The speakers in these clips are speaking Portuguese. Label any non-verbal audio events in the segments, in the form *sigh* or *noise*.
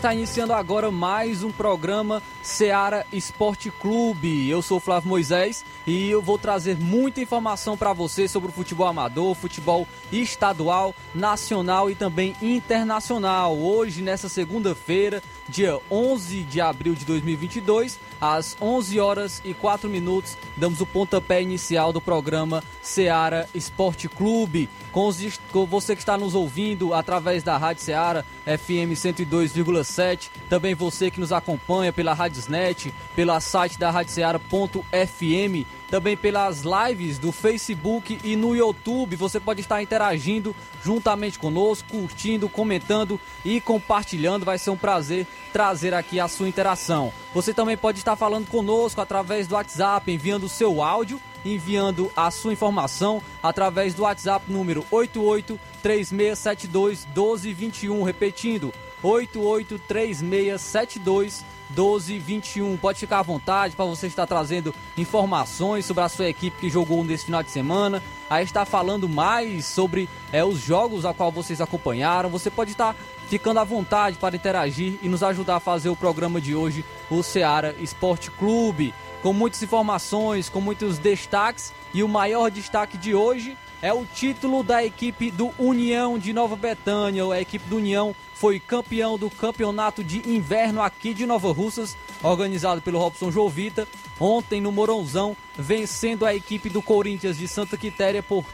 Está iniciando agora mais um programa Seara Esporte Clube. Eu sou Flávio Moisés e eu vou trazer muita informação para você sobre o futebol amador, futebol estadual, nacional e também internacional. Hoje, nessa segunda-feira, dia 11 de abril de 2022, às 11 horas e 4 minutos, damos o pontapé inicial do programa Seara Esporte Clube. Com, os, com você que está nos ouvindo através da Rádio Seara FM 102,7, também você que nos acompanha pela Radiosnet, pela site da radioceara.fm também pelas lives do Facebook e no YouTube. Você pode estar interagindo juntamente conosco, curtindo, comentando e compartilhando. Vai ser um prazer trazer aqui a sua interação. Você também pode estar falando conosco através do WhatsApp, enviando o seu áudio, enviando a sua informação através do WhatsApp número 883672 1221, repetindo 883672 1221. Pode ficar à vontade para você estar trazendo informações sobre a sua equipe que jogou nesse final de semana. Aí está falando mais sobre é, os jogos a qual vocês acompanharam. Você pode estar ficando à vontade para interagir e nos ajudar a fazer o programa de hoje, o Ceará Esporte Clube. Com muitas informações, com muitos destaques. E o maior destaque de hoje é o título da equipe do União de Nova Betânia. A equipe do União foi campeão do campeonato de inverno aqui de Nova Russas, organizado pelo Robson Jovita, ontem no Moronzão, vencendo a equipe do Corinthians de Santa Quitéria por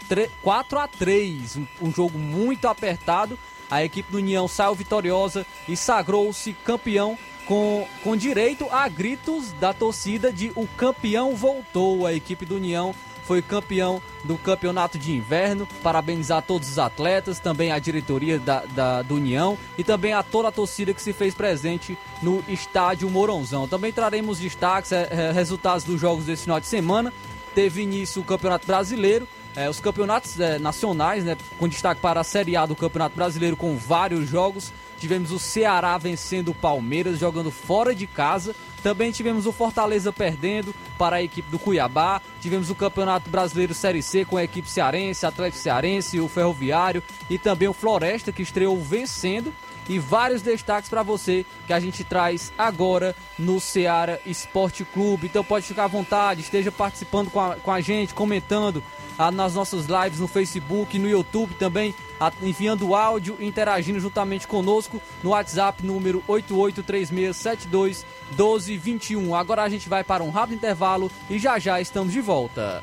4 a 3 um, um jogo muito apertado. A equipe do União saiu vitoriosa e sagrou-se campeão com, com direito a gritos da torcida de o campeão voltou. A equipe do União foi campeão do campeonato de inverno. Parabenizar todos os atletas, também a diretoria da, da, do União e também a toda a torcida que se fez presente no estádio Moronzão. Também traremos destaques, é, resultados dos jogos desse final de semana. Teve início o Campeonato Brasileiro, é, os campeonatos é, nacionais, né, com destaque para a Série A do Campeonato Brasileiro, com vários jogos. Tivemos o Ceará vencendo o Palmeiras, jogando fora de casa. Também tivemos o Fortaleza perdendo para a equipe do Cuiabá. Tivemos o Campeonato Brasileiro Série C com a equipe cearense, Atlético Cearense, o Ferroviário e também o Floresta que estreou vencendo. E vários destaques para você que a gente traz agora no Ceará Esporte Clube. Então pode ficar à vontade, esteja participando com a, com a gente, comentando nas nossas lives no Facebook, no YouTube também, ah, enviando áudio, interagindo juntamente conosco no WhatsApp número 883672 1221. Agora a gente vai para um rápido intervalo e já já estamos de volta.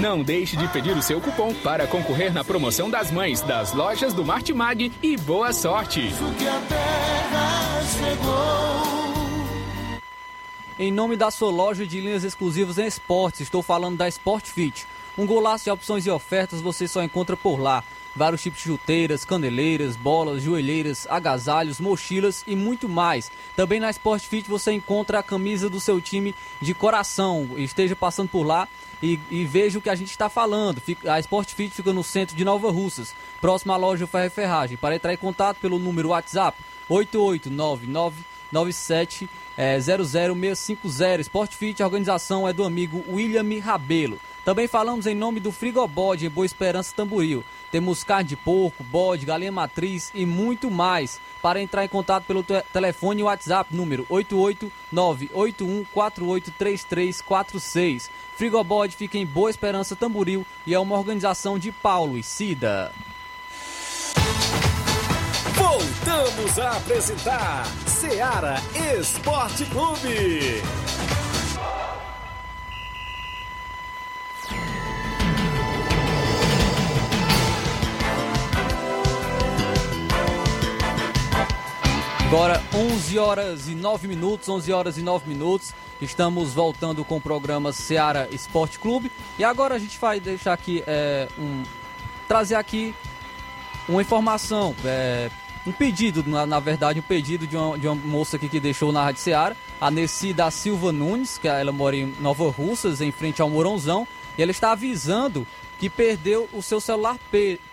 Não deixe de pedir o seu cupom para concorrer na promoção das mães das lojas do Martimag e boa sorte! Em nome da sua loja de linhas exclusivas em esportes, estou falando da Sport Fit Um golaço de opções e ofertas você só encontra por lá. Vários tipos de chuteiras, caneleiras, bolas, joelheiras, agasalhos, mochilas e muito mais. Também na Sport Fit você encontra a camisa do seu time de coração. Esteja passando por lá e, e veja o que a gente está falando. A Sport Fit fica no centro de Nova Russas, próxima à loja Ferro Ferragem. Para entrar em contato pelo número WhatsApp 8899997 é, 00650. Sport Fit, a organização é do amigo William Rabelo. Também falamos em nome do Frigobode em Boa Esperança Tamboril. Temos carne de porco, bode, galinha matriz e muito mais. Para entrar em contato pelo te telefone e WhatsApp, número 88981483346. Frigobode fica em Boa Esperança Tamboril e é uma organização de Paulo e Cida. Voltamos a apresentar Seara Esporte Clube. Agora 11 horas e 9 minutos, 11 horas e 9 minutos. Estamos voltando com o programa Seara Esporte Clube. E agora a gente vai deixar aqui é, um trazer aqui uma informação, é, um pedido, na, na, verdade, um pedido de uma, de uma moça aqui que deixou na Rádio Seara, a Nessi da Silva Nunes, que ela mora em Nova Russas, em frente ao Morãozão, e ela está avisando que perdeu o seu celular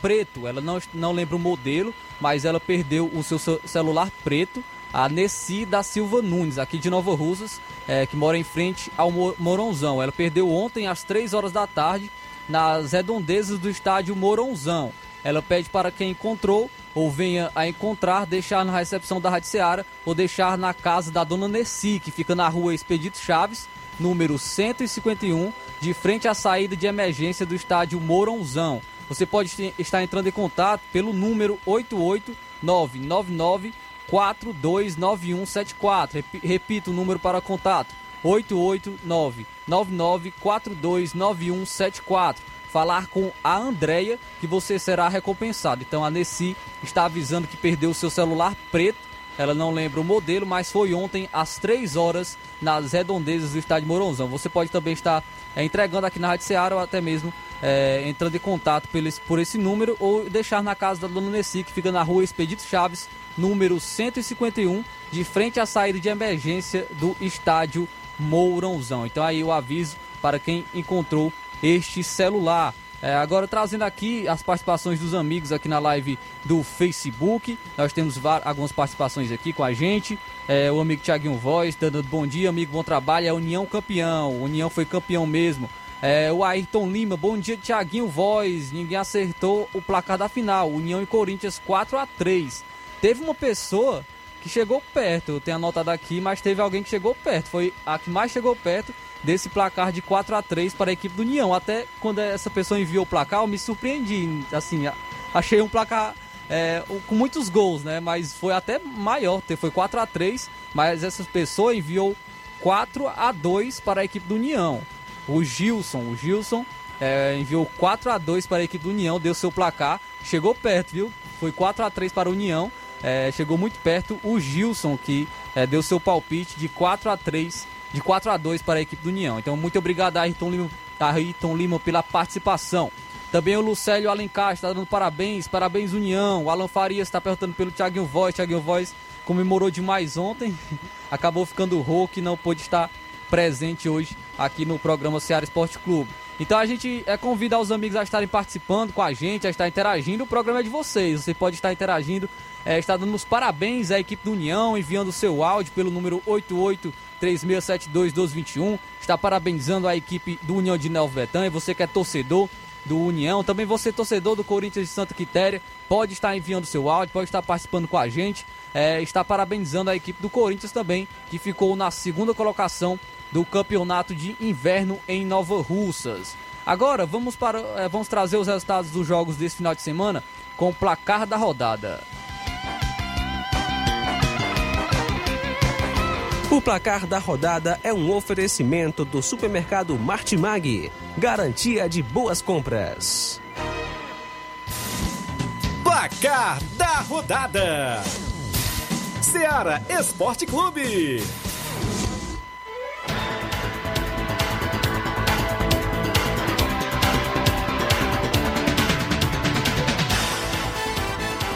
preto. Ela não, não lembra o modelo, mas ela perdeu o seu celular preto. A Nessi da Silva Nunes, aqui de Nova Russas, é, que mora em frente ao Moronzão. Ela perdeu ontem às 3 horas da tarde nas redondezas do estádio Moronzão. Ela pede para quem encontrou ou venha a encontrar, deixar na recepção da Rádio Seara ou deixar na casa da dona Nessi, que fica na rua Expedito Chaves, número 151, de frente à saída de emergência do estádio Mourãozão. Você pode estar entrando em contato pelo número 88999 429174. Repito o número para contato: 889-99429174. Falar com a Andreia que você será recompensado. Então a Nessi está avisando que perdeu o seu celular preto ela não lembra o modelo, mas foi ontem às 3 horas nas redondezas do estádio Moronzão. Você pode também estar é, entregando aqui na Rádio Seara ou até mesmo é, entrando em contato por esse, por esse número ou deixar na casa da dona Nessi, que fica na rua Expedito Chaves, número 151, de frente à saída de emergência do estádio Mourãozão. Então aí o aviso para quem encontrou este celular. É, agora trazendo aqui as participações dos amigos aqui na live do Facebook. Nós temos algumas participações aqui com a gente. É, o amigo Thiaguinho Voz, dando bom dia, amigo, bom trabalho. É União campeão. União foi campeão mesmo. É, o Ayrton Lima, bom dia, Thiaguinho Voz. Ninguém acertou o placar da final. União e Corinthians 4 a 3 Teve uma pessoa que chegou perto, eu tenho anotado aqui, mas teve alguém que chegou perto. Foi a que mais chegou perto desse placar de 4 a 3 para a equipe do União. Até quando essa pessoa enviou o placar, eu me surpreendi. Assim, achei um placar é, com muitos gols, né? Mas foi até maior, foi 4 a 3 mas essa pessoa enviou 4 a 2 para a equipe do União. O Gilson, o Gilson é, enviou 4 a 2 para a equipe do União, deu seu placar, chegou perto, viu? Foi 4 a 3 para a União, é, chegou muito perto o Gilson que é, deu seu palpite de 4 a 3 de 4 a 2 para a equipe do União. Então, muito obrigado a Ayrton Lima, Ayrton Lima pela participação. Também o Lucélio Alencar está dando parabéns, parabéns União. O Alan Farias está perguntando pelo Thiaguinho Voz. Thiaguinho Voz comemorou demais ontem, *laughs* acabou ficando rouco e não pôde estar presente hoje aqui no programa Ceará Esporte Clube. Então a gente é, convida os amigos a estarem participando com a gente, a estar interagindo. O programa é de vocês. Você pode estar interagindo, é, está dando os parabéns à equipe do União, enviando o seu áudio pelo número 88 3672-1221. Está parabenizando a equipe do União de Nova Betânia. Você que é torcedor do União, também você torcedor do Corinthians de Santa Quitéria, pode estar enviando seu áudio, pode estar participando com a gente. É, está parabenizando a equipe do Corinthians também, que ficou na segunda colocação do campeonato de inverno em Nova Russas. Agora vamos para é, vamos trazer os resultados dos jogos desse final de semana com o placar da rodada. O placar da rodada é um oferecimento do supermercado Martimag. Garantia de boas compras. Placar da rodada: Seara Esporte Clube.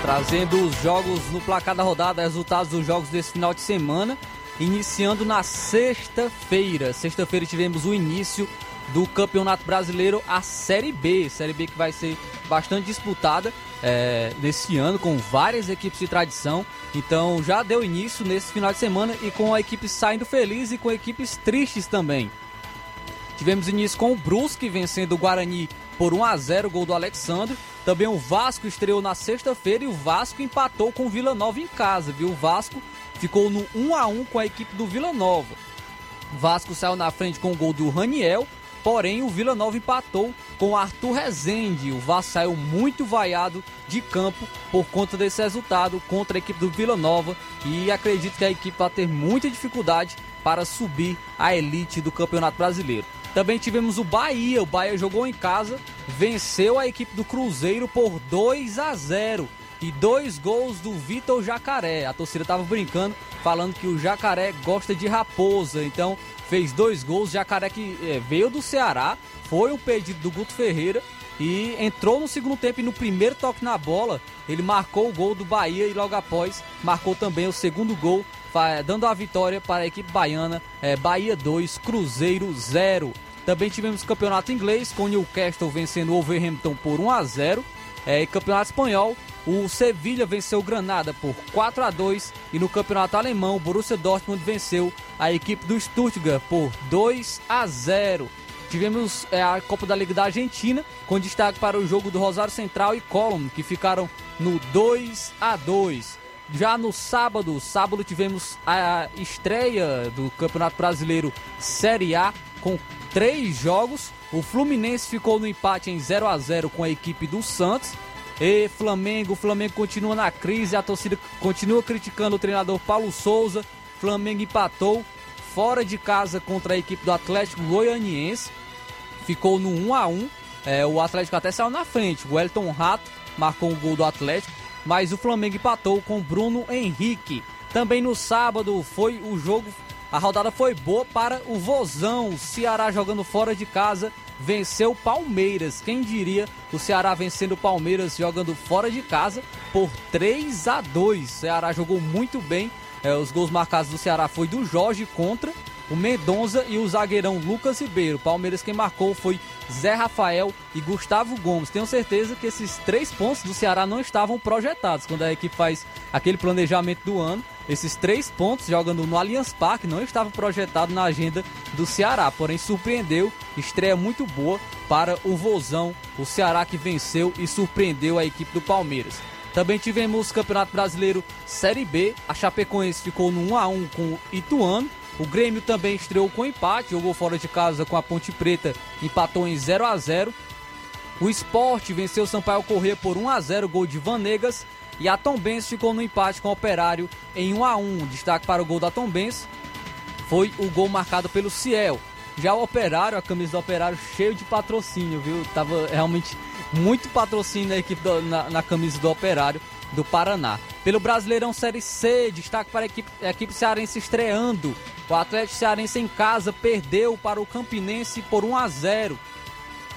Trazendo os jogos no placar da rodada, resultados dos jogos desse final de semana, iniciando na sexta-feira. Sexta-feira tivemos o início do Campeonato Brasileiro, a Série B, Série B que vai ser bastante disputada é, nesse ano, com várias equipes de tradição. Então já deu início nesse final de semana e com a equipe saindo feliz e com equipes tristes também. Tivemos início com o Brusque vencendo o Guarani por 1 a 0 gol do Alexandre. Também o Vasco estreou na sexta-feira e o Vasco empatou com o Vila Nova em casa, viu? O Vasco ficou no 1 a 1 com a equipe do Vila Nova. Vasco saiu na frente com o gol do Raniel, porém o Vila Nova empatou com o Arthur Rezende. O Vasco saiu muito vaiado de campo por conta desse resultado contra a equipe do Vila Nova e acredito que a equipe vai ter muita dificuldade para subir à elite do Campeonato Brasileiro. Também tivemos o Bahia. O Bahia jogou em casa, venceu a equipe do Cruzeiro por 2 a 0 e dois gols do Vitor Jacaré. A torcida estava brincando, falando que o Jacaré gosta de raposa. Então fez dois gols. Jacaré que é, veio do Ceará, foi um pedido do Guto Ferreira e entrou no segundo tempo e no primeiro toque na bola ele marcou o gol do Bahia e logo após marcou também o segundo gol dando a vitória para a equipe baiana, é, Bahia 2, Cruzeiro 0. Também tivemos campeonato inglês, com Newcastle vencendo o Wolverhampton por 1 a 0. É, campeonato espanhol, o Sevilha venceu o Granada por 4 a 2 e no campeonato alemão, o Borussia Dortmund venceu a equipe do Stuttgart por 2 a 0. Tivemos é, a Copa da Liga da Argentina, com destaque para o jogo do Rosário Central e Colón, que ficaram no 2 a 2. Já no sábado, sábado tivemos a estreia do Campeonato Brasileiro Série A com três jogos. O Fluminense ficou no empate em 0 a 0 com a equipe do Santos. E Flamengo, o Flamengo continua na crise, a torcida continua criticando o treinador Paulo Souza. Flamengo empatou fora de casa contra a equipe do Atlético Goianiense. Ficou no 1 a 1. É, o Atlético até saiu na frente. O Elton Rato marcou um gol do Atlético mas o Flamengo empatou com Bruno Henrique. Também no sábado foi o jogo, a rodada foi boa para o Vozão. O Ceará jogando fora de casa venceu o Palmeiras. Quem diria o Ceará vencendo o Palmeiras jogando fora de casa por 3 a 2. O Ceará jogou muito bem. É, os gols marcados do Ceará foi do Jorge contra o Mendonça e o zagueirão Lucas Ribeiro. Palmeiras quem marcou foi Zé Rafael e Gustavo Gomes. Tenho certeza que esses três pontos do Ceará não estavam projetados quando a equipe faz aquele planejamento do ano. Esses três pontos jogando no Allianz Parque não estavam projetados na agenda do Ceará, porém surpreendeu, estreia muito boa para o Vozão, o Ceará que venceu e surpreendeu a equipe do Palmeiras. Também tivemos o Campeonato Brasileiro Série B, a Chapecoense ficou no 1 a 1 com o Ituano o Grêmio também estreou com empate, jogou fora de casa com a Ponte Preta, empatou em 0 a 0. O Esporte venceu o Sampaio Corrêa por 1 a 0, gol de Vanegas. E a Tombense ficou no empate com o Operário em 1 a 1. Destaque para o gol da Tombense foi o gol marcado pelo Ciel. Já o Operário, a camisa do Operário cheio de patrocínio, viu? Tava realmente muito patrocínio na equipe do, na, na camisa do Operário do Paraná. Pelo Brasileirão Série C, destaque para a equipe, a equipe cearense estreando. O Atlético Cearense em casa perdeu para o Campinense por 1 a 0.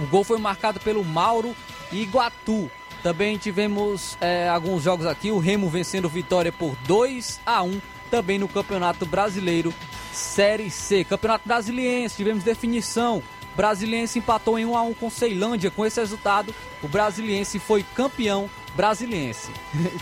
O gol foi marcado pelo Mauro Iguatu. Também tivemos é, alguns jogos aqui, o Remo vencendo Vitória por 2 a 1 também no Campeonato Brasileiro Série C. Campeonato Brasiliense, tivemos definição. Brasiliense empatou em 1 a 1 com Ceilândia. Com esse resultado, o Brasiliense foi campeão brasiliense.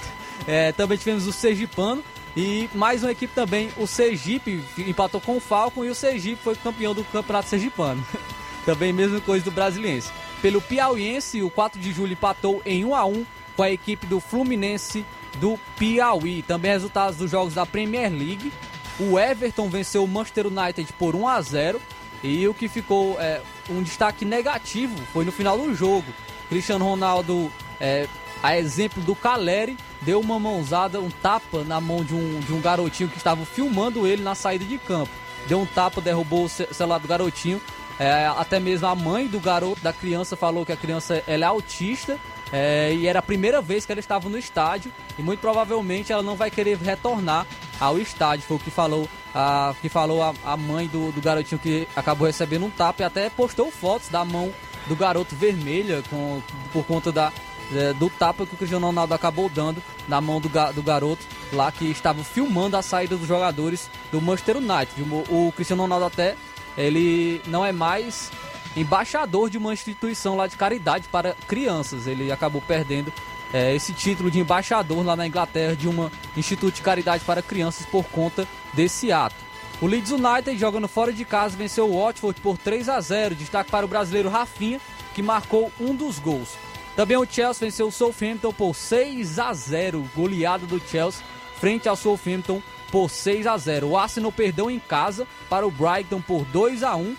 *laughs* é, também tivemos o Sergipano e mais uma equipe também, o Sergipe empatou com o Falcon e o Sergipe foi campeão do Campeonato Sergipano. *laughs* também mesma coisa do Brasiliense. Pelo Piauiense, o 4 de julho empatou em 1 a 1 com a equipe do Fluminense do Piauí. Também resultados dos jogos da Premier League. O Everton venceu o Manchester United por 1 a 0 e o que ficou é, um destaque negativo foi no final do jogo. Cristiano Ronaldo é, a exemplo do Caleri, deu uma mãozada, um tapa na mão de um, de um garotinho que estava filmando ele na saída de campo. Deu um tapa, derrubou o celular do garotinho. É, até mesmo a mãe do garoto, da criança, falou que a criança ela é autista é, e era a primeira vez que ela estava no estádio e muito provavelmente ela não vai querer retornar ao estádio. Foi o que falou a, que falou a, a mãe do, do garotinho que acabou recebendo um tapa e até postou fotos da mão do garoto vermelha com, por conta da é, do tapa que o Cristiano Ronaldo acabou dando na mão do, ga, do garoto lá que estava filmando a saída dos jogadores do Manchester United. O, o Cristiano Ronaldo até ele não é mais embaixador de uma instituição lá de caridade para crianças. Ele acabou perdendo é, esse título de embaixador lá na Inglaterra de uma instituto de caridade para crianças por conta desse ato. O Leeds United, jogando fora de casa, venceu o Watford por 3 a 0. Destaque para o brasileiro Rafinha, que marcou um dos gols. Também o Chelsea venceu o Southampton por 6 a 0. Goleada do Chelsea frente ao Southampton por 6 a 0. O Arsenal perdeu em casa para o Brighton por 2 a 1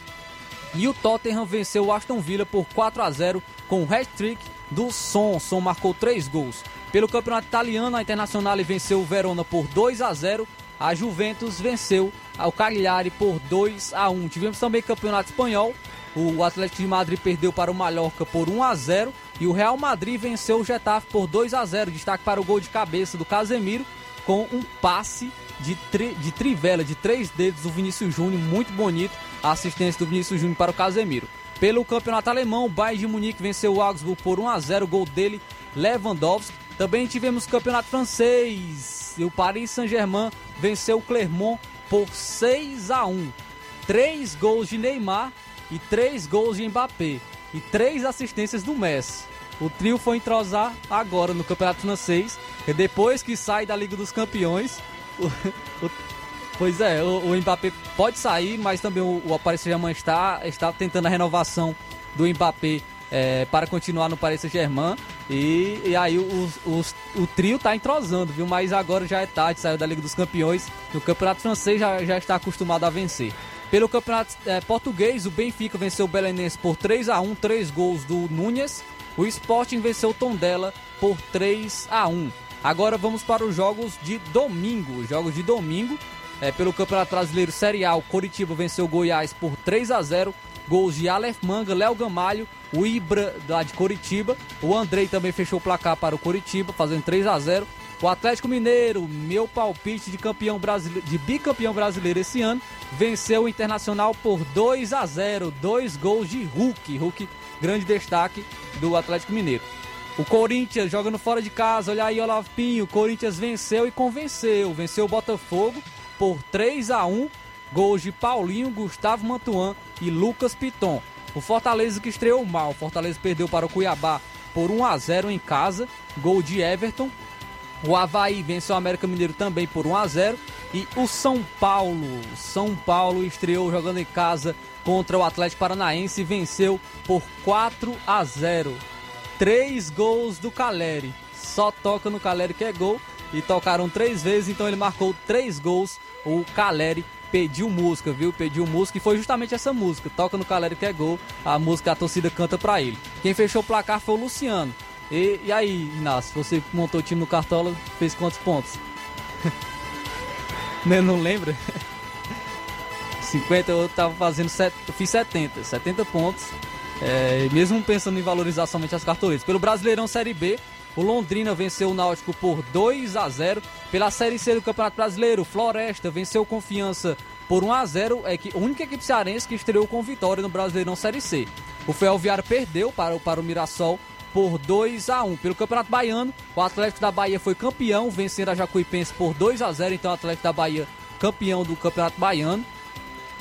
e o Tottenham venceu o Aston Villa por 4 a 0 com o hat-trick do Son. Son marcou 3 gols. Pelo campeonato italiano, a Internazionale venceu o Verona por 2 a 0. A Juventus venceu o Cagliari por 2 a 1. Tivemos também campeonato espanhol. O Atlético de Madrid perdeu para o Mallorca por 1 a 0 e o Real Madrid venceu o Getafe por 2 a 0. Destaque para o gol de cabeça do Casemiro com um passe de, tri, de trivela, de três dedos do Vinícius Júnior, muito bonito a assistência do Vinícius Júnior para o Casemiro. Pelo campeonato alemão, o Bayern de Munique venceu o Augsburg por 1 a 0, gol dele, Lewandowski. Também tivemos o campeonato francês, e o Paris Saint-Germain venceu o Clermont por 6 a 1. Três gols de Neymar e três gols de Mbappé e três assistências do Messi. O trio foi entrosar agora no Campeonato Francês, e depois que sai da Liga dos Campeões, o, o, pois é, o, o, Mbappé pode sair, mas também o, o Paris Saint-Germain está, está tentando a renovação do Mbappé é, para continuar no Paris Saint-Germain. E, e aí os, os, o trio está entrosando, viu? Mas agora já é tarde, saiu da Liga dos Campeões. No Campeonato Francês já, já está acostumado a vencer. Pelo Campeonato é, Português, o Benfica venceu o Belenense por 3 a 1 três gols do Núñez. O Sporting venceu o Tondela por 3 a 1 Agora vamos para os jogos de domingo. Jogos de domingo. É, pelo Campeonato Brasileiro Série A, o Coritiba venceu o Goiás por 3 a 0 Gols de Aleph Manga, Léo Gamalho, o Ibra lá de Coritiba. O Andrei também fechou o placar para o Coritiba, fazendo 3 a 0 O Atlético Mineiro, meu palpite de campeão brasileiro, de bicampeão brasileiro esse ano, venceu o Internacional por 2 a 0 Dois gols de Hulk. Hulk, grande destaque do Atlético Mineiro. O Corinthians jogando fora de casa, olha aí, Olavo Pinho. O Corinthians venceu e convenceu. Venceu o Botafogo por 3 a 1 Gols de Paulinho, Gustavo Mantuan e Lucas Piton. O Fortaleza que estreou mal. O Fortaleza perdeu para o Cuiabá por 1 a 0 em casa. Gol de Everton. O Havaí venceu o América Mineiro também por 1 a 0 e o São Paulo, São Paulo estreou jogando em casa contra o Atlético Paranaense e venceu por 4 a 0. Três gols do Caleri. Só toca no Caleri que é gol e tocaram três vezes, então ele marcou três gols. O Caleri pediu música, viu? Pediu música e foi justamente essa música. Toca no Caleri que é gol, a música a torcida canta pra ele. Quem fechou o placar foi o Luciano. E, e aí, Inácio, você montou o time no Cartola, fez quantos pontos? *laughs* não, não lembra? *laughs* 50, eu tava fazendo, set, eu fiz 70, 70 pontos. É, mesmo pensando em valorizar somente as cartoletas. Pelo Brasileirão Série B, o Londrina venceu o Náutico por 2 a 0. Pela Série C do Campeonato Brasileiro, Floresta venceu Confiança por 1 a 0. É a única equipe cearense que estreou com vitória no Brasileirão Série C. O Ferroviário perdeu para, para o Mirassol por 2 a 1. Pelo Campeonato Baiano, o Atlético da Bahia foi campeão, vencendo a Jacuipense por 2 a 0. Então, o Atlético da Bahia campeão do Campeonato Baiano.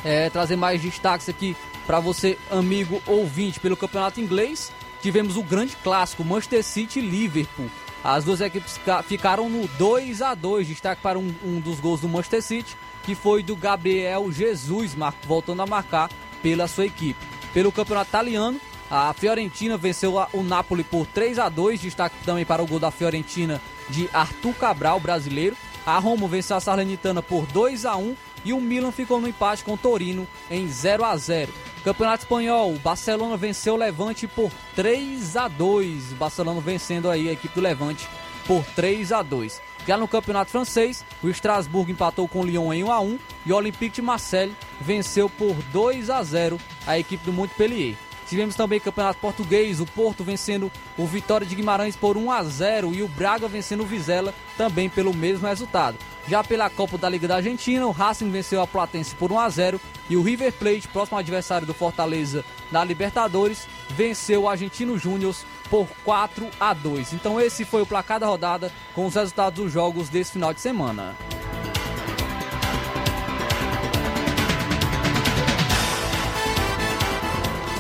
É, trazer mais destaques aqui para você, amigo ouvinte, pelo Campeonato Inglês. Tivemos o grande clássico Manchester City e Liverpool. As duas equipes ficaram no 2 a 2 Destaque para um, um, dos gols do Manchester City, que foi do Gabriel Jesus, voltando a marcar pela sua equipe. Pelo campeonato italiano, a Fiorentina venceu o Napoli por 3 a 2 Destaque também para o gol da Fiorentina de Arthur Cabral, brasileiro. A Roma venceu a Salernitana por 2 a 1 e o Milan ficou no empate com o Torino em 0 a 0. Campeonato Espanhol, o Barcelona venceu o Levante por 3 a 2. O Barcelona vencendo aí a equipe do Levante por 3 a 2. Já no Campeonato Francês, o Strasbourg empatou com o Lyon em 1 a 1 e o Olympique de Marseille venceu por 2 a 0 a equipe do Montpellier. Tivemos também Campeonato Português, o Porto vencendo o Vitória de Guimarães por 1 a 0 e o Braga vencendo o Vizela também pelo mesmo resultado. Já pela Copa da Liga da Argentina, o Racing venceu a Platense por 1 a 0 e o River Plate, próximo adversário do Fortaleza na Libertadores, venceu o Argentino Júnior por 4 a 2. Então esse foi o placar da rodada com os resultados dos jogos desse final de semana.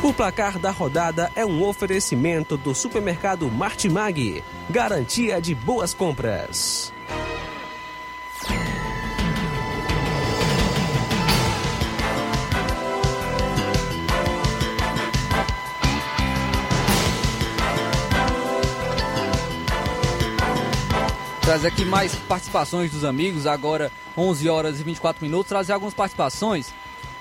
O placar da rodada é um oferecimento do supermercado Martimag, garantia de boas compras. Trazer aqui mais participações dos amigos, agora 11 horas e 24 minutos. Trazer algumas participações.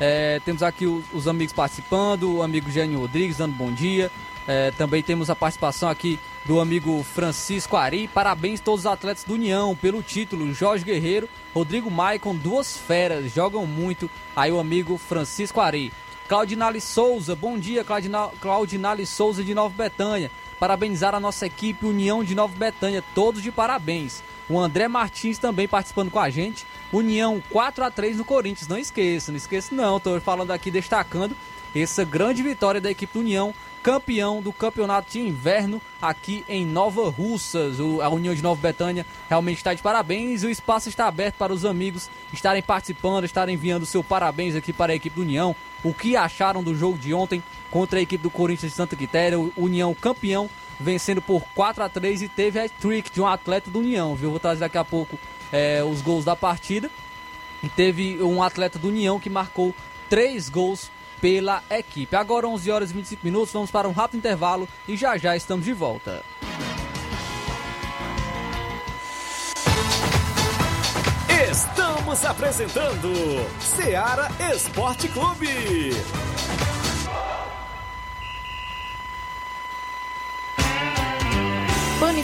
É, temos aqui os, os, amigos participando, o amigo Gênio Rodrigues dando bom dia. É, também temos a participação aqui do amigo Francisco Ari. Parabéns a todos os atletas do União pelo título. Jorge Guerreiro, Rodrigo Maicon, duas feras, jogam muito. Aí o amigo Francisco Ari. Claudinale Souza, bom dia, Claudina, Claudinale Souza de Nova Betânia parabenizar a nossa equipe União de Nova Betânia, todos de parabéns. O André Martins também participando com a gente. União 4 a 3 no Corinthians, não esqueça, não esqueça não, estou falando aqui destacando essa grande vitória da equipe do União, campeão do campeonato de inverno aqui em Nova Russas. O, a União de Nova Betânia realmente está de parabéns e o espaço está aberto para os amigos estarem participando, estarem enviando seu parabéns aqui para a equipe do União. O que acharam do jogo de ontem? contra a equipe do Corinthians de Santa Quitéria, União campeão, vencendo por 4 a 3 e teve a trick de um atleta do União, viu? Vou trazer daqui a pouco é, os gols da partida. E teve um atleta do União que marcou três gols pela equipe. Agora 11 horas e 25 minutos, vamos para um rápido intervalo e já já estamos de volta. Estamos apresentando Seara Esporte Clube.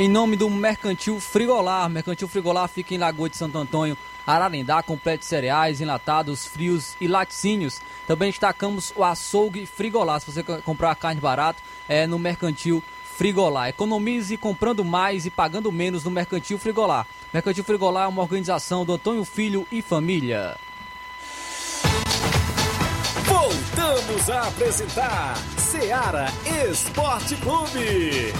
Em nome do Mercantil Frigolar, Mercantil Frigolar fica em Lagoa de Santo Antônio, Ararendá, completo de cereais, enlatados, frios e laticínios. Também destacamos o açougue Frigolar. Se você comprar carne barato, é no Mercantil Frigolar. Economize comprando mais e pagando menos no Mercantil Frigolar. Mercantil Frigolar é uma organização do Antônio Filho e Família. Voltamos a apresentar Seara Esporte Clube.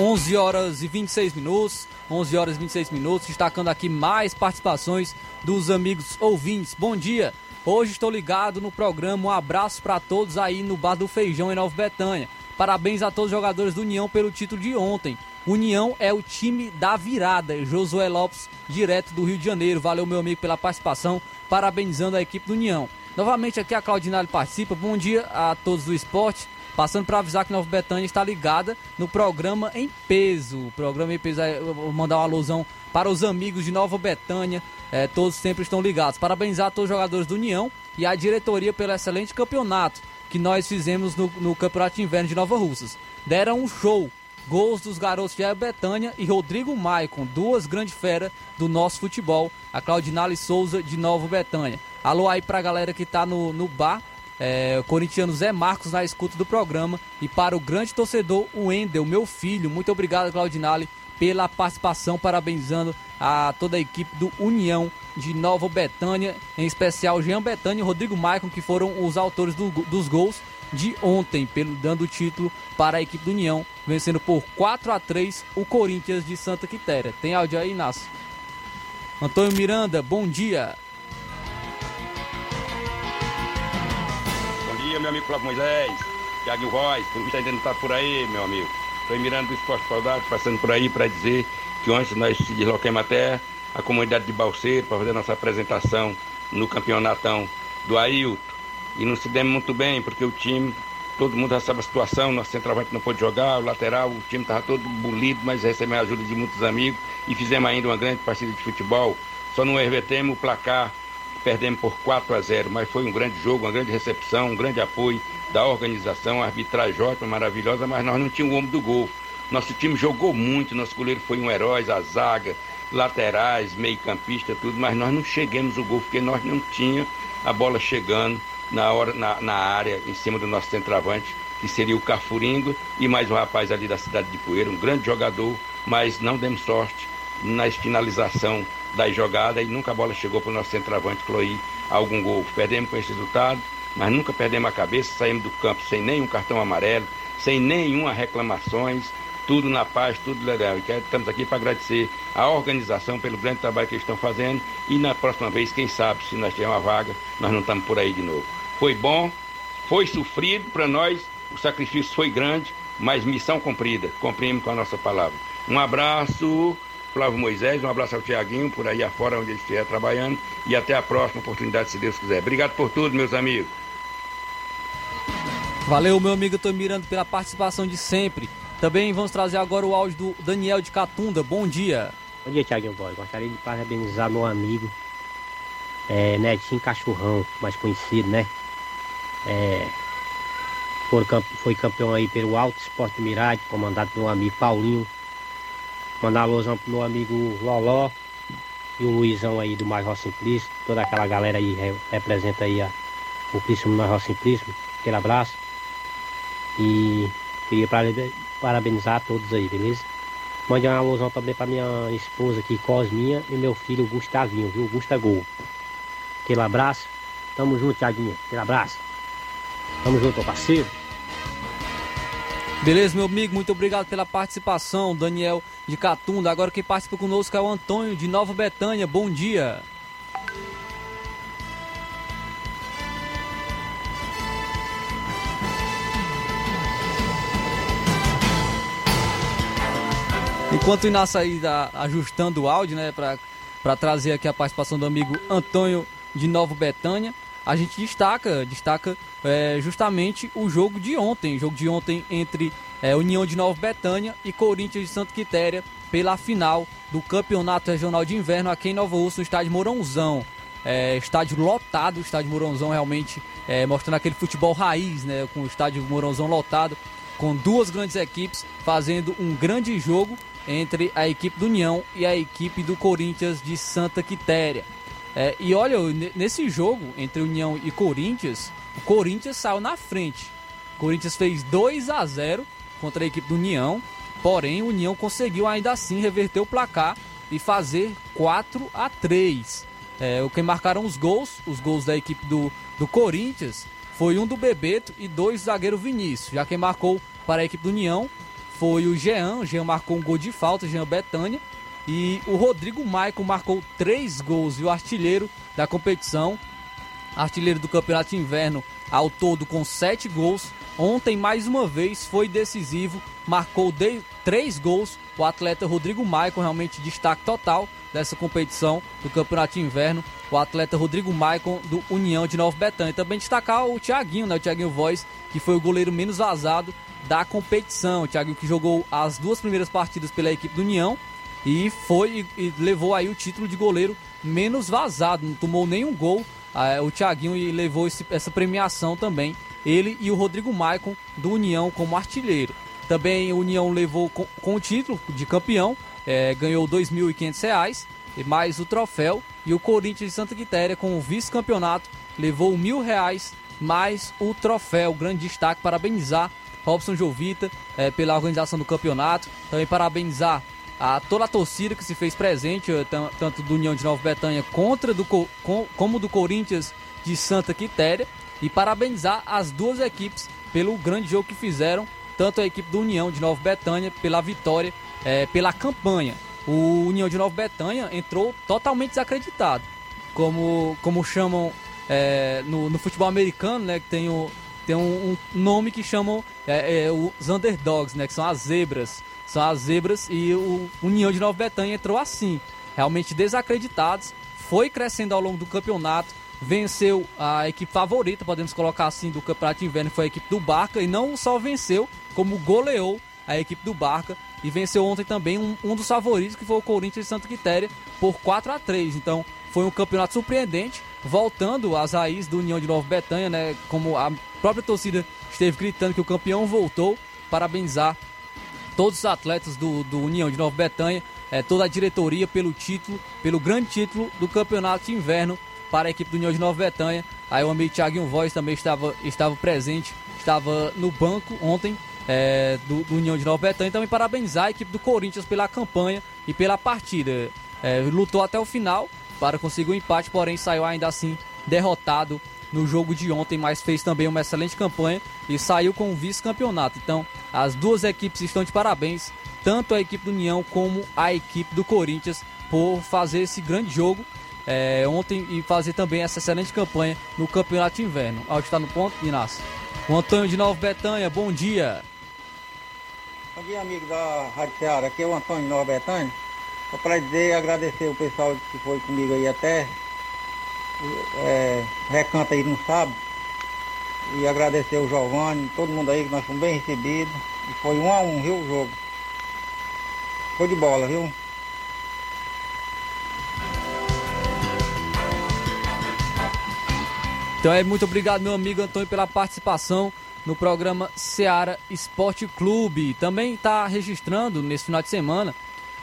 11 horas e 26 minutos, 11 horas e 26 minutos, destacando aqui mais participações dos amigos ouvintes. Bom dia. Hoje estou ligado no programa. Um abraço para todos aí no Bar do Feijão em Nova Betânia. Parabéns a todos os jogadores do União pelo título de ontem. União é o time da virada. Josué Lopes, direto do Rio de Janeiro. Valeu, meu amigo, pela participação. Parabenizando a equipe do União. Novamente aqui a Claudinale participa. Bom dia a todos do esporte. Passando para avisar que Nova Betânia está ligada no programa em peso. O programa em peso, eu vou mandar uma alusão para os amigos de Nova Betânia. É, todos sempre estão ligados. Parabenizar a todos os jogadores do União e a diretoria pelo excelente campeonato que nós fizemos no, no Campeonato de Inverno de Nova Russas. Deram um show. Gols dos garotos de Betânia e Rodrigo Maicon, duas grandes feras do nosso futebol. A Claudinale Souza de Nova Betânia. Alô aí pra galera que tá no, no bar. É, o corintiano Zé Marcos na escuta do programa. E para o grande torcedor, o Wendel, meu filho. Muito obrigado, Claudinale, pela participação. Parabenizando a toda a equipe do União de Nova Betânia, em especial Jean Betânia e Rodrigo Maicon, que foram os autores do, dos gols de ontem, pelo, dando o título para a equipe do União, vencendo por 4 a 3 o Corinthians de Santa Quitéria. Tem áudio aí, Inácio? Antônio Miranda, bom dia. Dia, meu amigo Flávio Moisés, Thiago Voz, por que ainda não está por aí, meu amigo. Antônio Miranda do Esporte Saudade, passando por aí para dizer que ontem nós se deslocamos até a comunidade de Balseiro para fazer nossa apresentação no campeonatão do Ailton. E não se demos muito bem, porque o time todo mundo já sabe a situação, nosso centroavante não pôde jogar, o lateral, o time estava todo bolido, mas recebemos a ajuda de muitos amigos e fizemos ainda uma grande partida de futebol. Só não revertemos o placar, perdemos por 4 a 0, mas foi um grande jogo, uma grande recepção, um grande apoio da organização, a arbitragem ótima, maravilhosa, mas nós não tínhamos o homem do gol. Nosso time jogou muito, nosso goleiro foi um herói, a zaga, laterais, meio campista, tudo, mas nós não chegamos o gol, porque nós não tínhamos a bola chegando na, hora, na, na área, em cima do nosso centroavante, que seria o Cafuringo, e mais um rapaz ali da cidade de Poeira, um grande jogador, mas não demos sorte na finalização das jogadas e nunca a bola chegou para o nosso centroavante Cloí algum gol. Perdemos com esse resultado, mas nunca perdemos a cabeça, saímos do campo sem nenhum cartão amarelo, sem nenhuma reclamações, tudo na paz, tudo legal. E estamos aqui para agradecer a organização pelo grande trabalho que eles estão fazendo e na próxima vez, quem sabe, se nós tivermos uma vaga, nós não estamos por aí de novo. Foi bom, foi sofrido para nós, o sacrifício foi grande, mas missão cumprida, cumprimos com a nossa palavra. Um abraço, Flávio Moisés, um abraço ao Tiaguinho, por aí afora onde ele estiver trabalhando, e até a próxima oportunidade, se Deus quiser. Obrigado por tudo, meus amigos. Valeu, meu amigo, estou mirando pela participação de sempre. Também vamos trazer agora o áudio do Daniel de Catunda. Bom dia. Bom dia, Thiaguinho Boy. Gostaria de parabenizar meu amigo é, Netinho Cachorrão, mais conhecido, né? É, foi, campeão aí pelo Alto Esporte Mirade, comandado pelo meu amigo Paulinho. Mandar alusão pro meu amigo Loló e o Luizão aí do Major Simplício. Toda aquela galera aí representa aí a, o Príncipe Major Simplício. Aquele abraço. E queria parabenizar a todos aí, beleza? Mande uma alusão também pra minha esposa aqui, Cosminha, e meu filho Gustavinho, viu? Gustagol. Aquele abraço. Tamo junto, Thiaguinho. Aquele abraço. Tamo junto, parceiro. Beleza, meu amigo, muito obrigado pela participação, Daniel de Catunda. Agora quem participa conosco é o Antônio de Nova Betânia. Bom dia. Enquanto o Inácio aí tá ajustando o áudio, né, para trazer aqui a participação do amigo Antônio de Nova Betânia, a gente destaca, destaca é, justamente o jogo de ontem, jogo de ontem entre é, União de Nova Betânia e Corinthians de Santa Quitéria pela final do Campeonato Regional de Inverno aqui em Nova Urso, no estádio Mourãozão. É, estádio lotado, estádio Mourãozão realmente é, mostrando aquele futebol raiz, né, com o estádio Mourãozão lotado, com duas grandes equipes fazendo um grande jogo entre a equipe do União e a equipe do Corinthians de Santa Quitéria. É, e olha, nesse jogo entre União e Corinthians, o Corinthians saiu na frente. O Corinthians fez 2 a 0 contra a equipe do União, porém o União conseguiu ainda assim reverter o placar e fazer 4 a 3. É, o que marcaram os gols, os gols da equipe do, do Corinthians, foi um do Bebeto e dois do zagueiro Vinícius. Já quem marcou para a equipe do União foi o Jean. O Jean marcou um gol de falta, Jean Betânia. E o Rodrigo Maicon marcou três gols e o artilheiro da competição, artilheiro do Campeonato de Inverno, ao todo com sete gols. Ontem, mais uma vez, foi decisivo, marcou de, três gols. O atleta Rodrigo Maicon, realmente destaque total dessa competição do Campeonato de Inverno. O atleta Rodrigo Maicon, do União de Nova Betânia. Também destacar o Thiaguinho, né? O Thiaguinho Voz, que foi o goleiro menos vazado da competição. O Thiago que jogou as duas primeiras partidas pela equipe do União e foi e levou aí o título de goleiro menos vazado, não tomou nenhum gol. Ah, o Thiaguinho e levou esse, essa premiação também. Ele e o Rodrigo Maicon do União como artilheiro. Também o União levou com, com o título de campeão, é, ganhou R$ 2.500 mais o troféu. E o Corinthians de Santa Quitéria com o vice-campeonato levou mil reais mais o troféu. Grande destaque, parabenizar Robson Jovita é, pela organização do campeonato. Também parabenizar a toda a torcida que se fez presente, eh, tanto do União de Nova Betânia contra do, com, como do Corinthians de Santa Quitéria. E parabenizar as duas equipes pelo grande jogo que fizeram, tanto a equipe do União de Nova Betânia pela vitória, é, pela campanha. O União de Nova Betânia entrou totalmente desacreditado, como, como chamam é, no, no, futebol americano, né, que tem o, tem um, um nome que chamam é, os underdogs, né? Que são as zebras. São as zebras e o União de Nova Betânia entrou assim, realmente desacreditados. Foi crescendo ao longo do campeonato, venceu a equipe favorita, podemos colocar assim, do Campeonato de Inverno, foi a equipe do Barca, e não só venceu, como goleou a equipe do Barca e venceu ontem também um, um dos favoritos, que foi o Corinthians de Santa Quitéria, por 4 a 3 Então foi um campeonato surpreendente, voltando às raízes do União de Nova Betânia, né? Como a própria torcida esteve gritando que o campeão voltou, parabenizar todos os atletas do, do União de Nova Betânia, é, toda a diretoria pelo título, pelo grande título do campeonato de inverno para a equipe do União de Nova Betânia. Aí o amigo Thiago Voz também estava, estava presente, estava no banco ontem é, do, do, União de Nova Betânia. Também parabenizar a equipe do Corinthians pela campanha e pela partida. É, lutou até o final para conseguir o um empate, porém saiu ainda assim derrotado no jogo de ontem, mas fez também uma excelente campanha e saiu com o vice-campeonato. Então, as duas equipes estão de parabéns, tanto a equipe do União como a equipe do Corinthians, por fazer esse grande jogo é, ontem e fazer também essa excelente campanha no Campeonato de Inverno. Áudio está no ponto, Inácio. O Antônio de Nova Betânia, bom dia. Bom dia, amigo da Rádio Ceará. Aqui é o Antônio de Nova Betânia. Só para dizer, agradecer o pessoal que foi comigo aí até é, recanto aí no sábado. E agradecer o Giovanni, todo mundo aí que nós fomos bem recebidos. E foi um a um, viu, o jogo. Foi de bola, viu? Então é muito obrigado, meu amigo Antônio, pela participação no programa Seara Esporte Clube. Também está registrando nesse final de semana,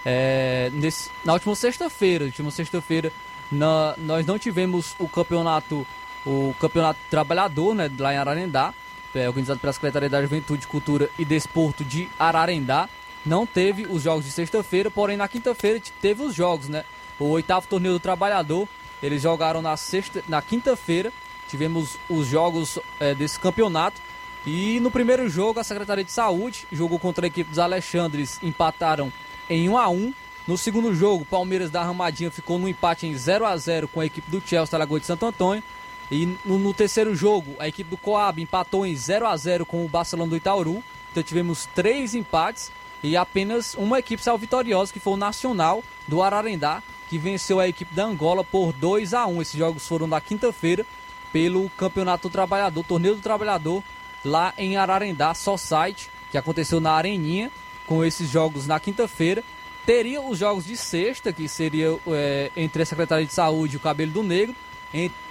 é, nesse, na última sexta-feira, última sexta-feira, nós não tivemos o campeonato, o campeonato trabalhador, né, lá em Ararendá, é, organizado pela Secretaria da Juventude, Cultura e Desporto de Ararendá. Não teve os jogos de sexta-feira, porém na quinta-feira teve os jogos, né? O oitavo torneio do trabalhador, eles jogaram na sexta, na quinta-feira tivemos os jogos é, desse campeonato. E no primeiro jogo, a Secretaria de Saúde jogou contra a equipe dos Alexandres, empataram em 1 a 1 No segundo jogo, Palmeiras da Ramadinha ficou no empate em 0 a 0 com a equipe do Chelsea Lagoa de Santo Antônio. E no, no, terceiro jogo, a equipe do Coab empatou em 0 a 0 com o Barcelona do Itaúru. Então tivemos três empates e apenas uma equipe saiu vitoriosa, que foi o Nacional do Ararendá, que venceu a equipe da Angola por 2 a 1 Esses jogos foram da quinta-feira pelo Campeonato do Trabalhador, Torneio do Trabalhador, lá em Ararendá, só site, que aconteceu na Areninha, com esses jogos na quinta-feira. Teria os jogos de sexta, que seria é, entre a Secretaria de Saúde e o Cabelo do Negro.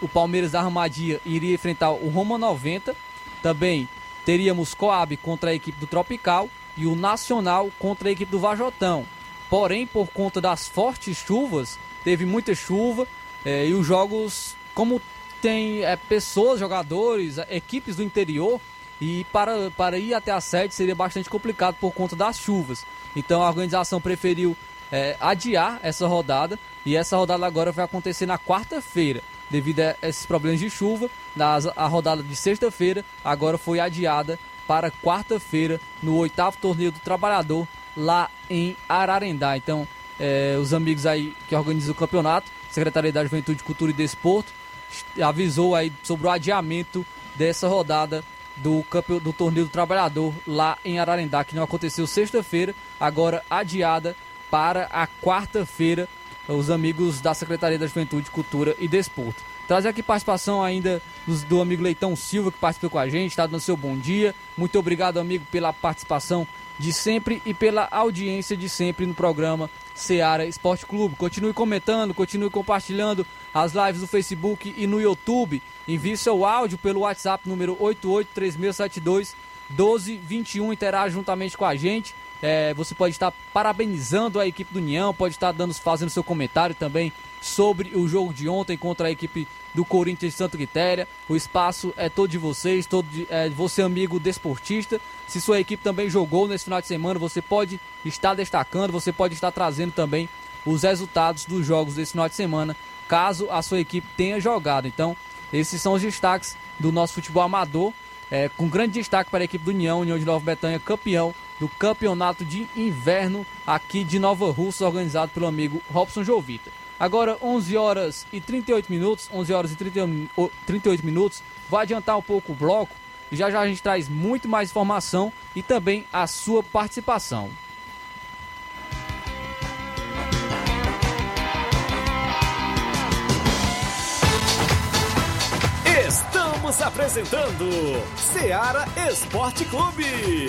o Palmeiras da Armadia iria enfrentar o Roma 90. Também teríamos Coab contra a equipe do Tropical e o Nacional contra a equipe do Vajotão. Porém, por conta das fortes chuvas, teve muita chuva é, e os jogos, como tem é, pessoas, jogadores, equipes do interior e para, para ir até a sede seria bastante complicado por conta das chuvas. Então a organização preferiu é, adiar essa rodada e essa rodada agora vai acontecer na quarta-feira. Devido a esses problemas de chuva, nas, a rodada de sexta-feira agora foi adiada para quarta-feira no oitavo torneio do trabalhador lá em Ararendá. Então, é, os amigos aí que organizam o campeonato, Secretaria da Juventude, Cultura e Desporto, avisou aí sobre o adiamento dessa rodada do, campe... do Torneio do Trabalhador lá em Ararendá, que não aconteceu sexta-feira, agora adiada para a quarta-feira, os amigos da Secretaria da Juventude, Cultura e Desporto. Trazer aqui participação ainda do amigo Leitão Silva, que participou com a gente, está dando seu bom dia. Muito obrigado, amigo, pela participação de sempre e pela audiência de sempre no programa Seara Esporte Clube. Continue comentando, continue compartilhando as lives no Facebook e no YouTube. Envie seu áudio pelo WhatsApp número 883672 1221. Interaja juntamente com a gente. É, você pode estar parabenizando a equipe do União, pode estar dando, fazendo seu comentário também sobre o jogo de ontem contra a equipe do Corinthians Santa Quitéria. O espaço é todo de vocês, todo de, é, você amigo desportista. Se sua equipe também jogou nesse final de semana, você pode estar destacando, você pode estar trazendo também os resultados dos jogos desse final de semana, caso a sua equipe tenha jogado. Então, esses são os destaques do nosso futebol amador, é, com grande destaque para a equipe do União, União de Nova Betânia, campeão do campeonato de inverno aqui de Nova Russa, organizado pelo amigo Robson Jovita. Agora 11 horas e 38 minutos, 11 horas e 38 minutos. Vai adiantar um pouco o bloco e já já a gente traz muito mais informação e também a sua participação. Estamos apresentando Seara Esporte Clube.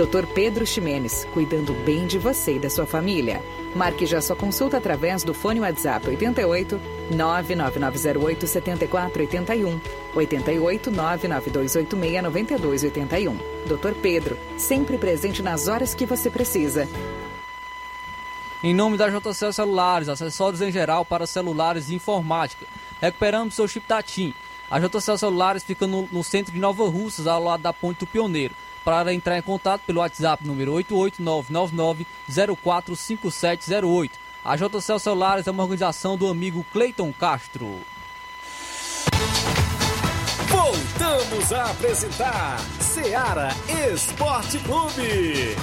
Dr. Pedro Ximenes, cuidando bem de você e da sua família. Marque já sua consulta através do fone WhatsApp 88 99908 7481 88 99286 9281. Dr. Pedro, sempre presente nas horas que você precisa. Em nome da JCL Celulares, acessórios em geral para celulares e informática. Recuperamos seu chip da TIM. A JCL Celulares fica no, no centro de Nova Russas, ao lado da Ponte do Pioneiro para entrar em contato pelo WhatsApp número 88999045708. A JCL Celulares é uma organização do amigo Cleiton Castro. Voltamos a apresentar Seara Esporte Clube.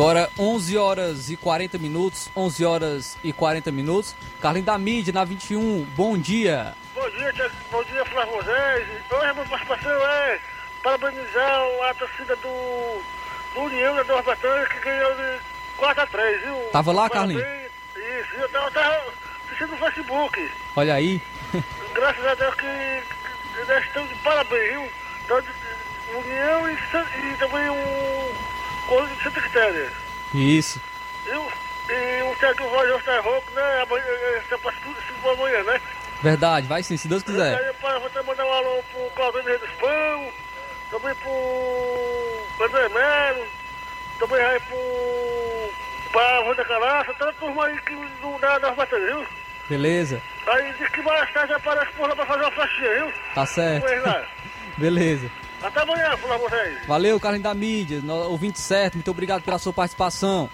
Agora 11 horas e 40 minutos, 11 horas e 40 minutos. Carlinhos da Mídia, na 21, bom dia. Bom dia. Bom dia, Flávio Moisés. Hoje a minha participação é parabenizar a torcida do, do União da Nova Batalha que ganhou de 4 a 3, viu? Tava lá, Carlinhos? Isso, eu tava, tava assistindo no Facebook. Olha aí. *laughs* Graças a Deus que, que nós estamos de parabéns, viu? Então, União e, e também um coisa de Santa Quitéria. Isso. E, e o Tiago Roger está rouco, né? Amanhã, você passa tudo 5 da manhã, né? Verdade, vai sim, se Deus quiser. Aí, vou até mandar um alô pro Claudinho Rei dos Pão, também pro André Melo, também aí pro Rua da Calaça, toda a turma aí que não dá das baterias, viu? Beleza. Aí de que mais tarde aparece por lá pra fazer uma festinha, viu? Tá certo. *laughs* Beleza. Até amanhã, por vocês. Valeu, Carlinhos da Mídia, ouvinte certo, muito obrigado pela sua participação.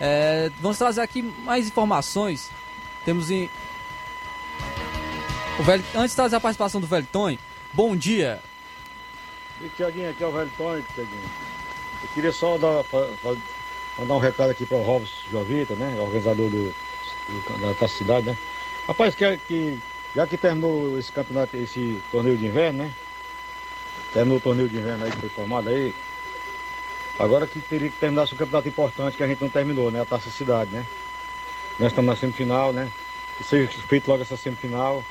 É, vamos trazer aqui mais informações. Temos em. O velho... Antes de trazer a participação do Velton, bom dia. E Tiaguinho, aqui é o Velton, Tiaguinho. Eu queria só dar, mandar um recado aqui para o Robson Jovita, né? Organizador do, do, da cidade, né? Rapaz, que, que já que terminou esse campeonato, esse torneio de inverno, né? Terminou o torneio de inverno aí que foi formado aí. Agora que teria que terminar o campeonato importante que a gente não terminou, né? A Taça Cidade, né? Nós estamos na semifinal, né? Que seja feito logo essa semifinal.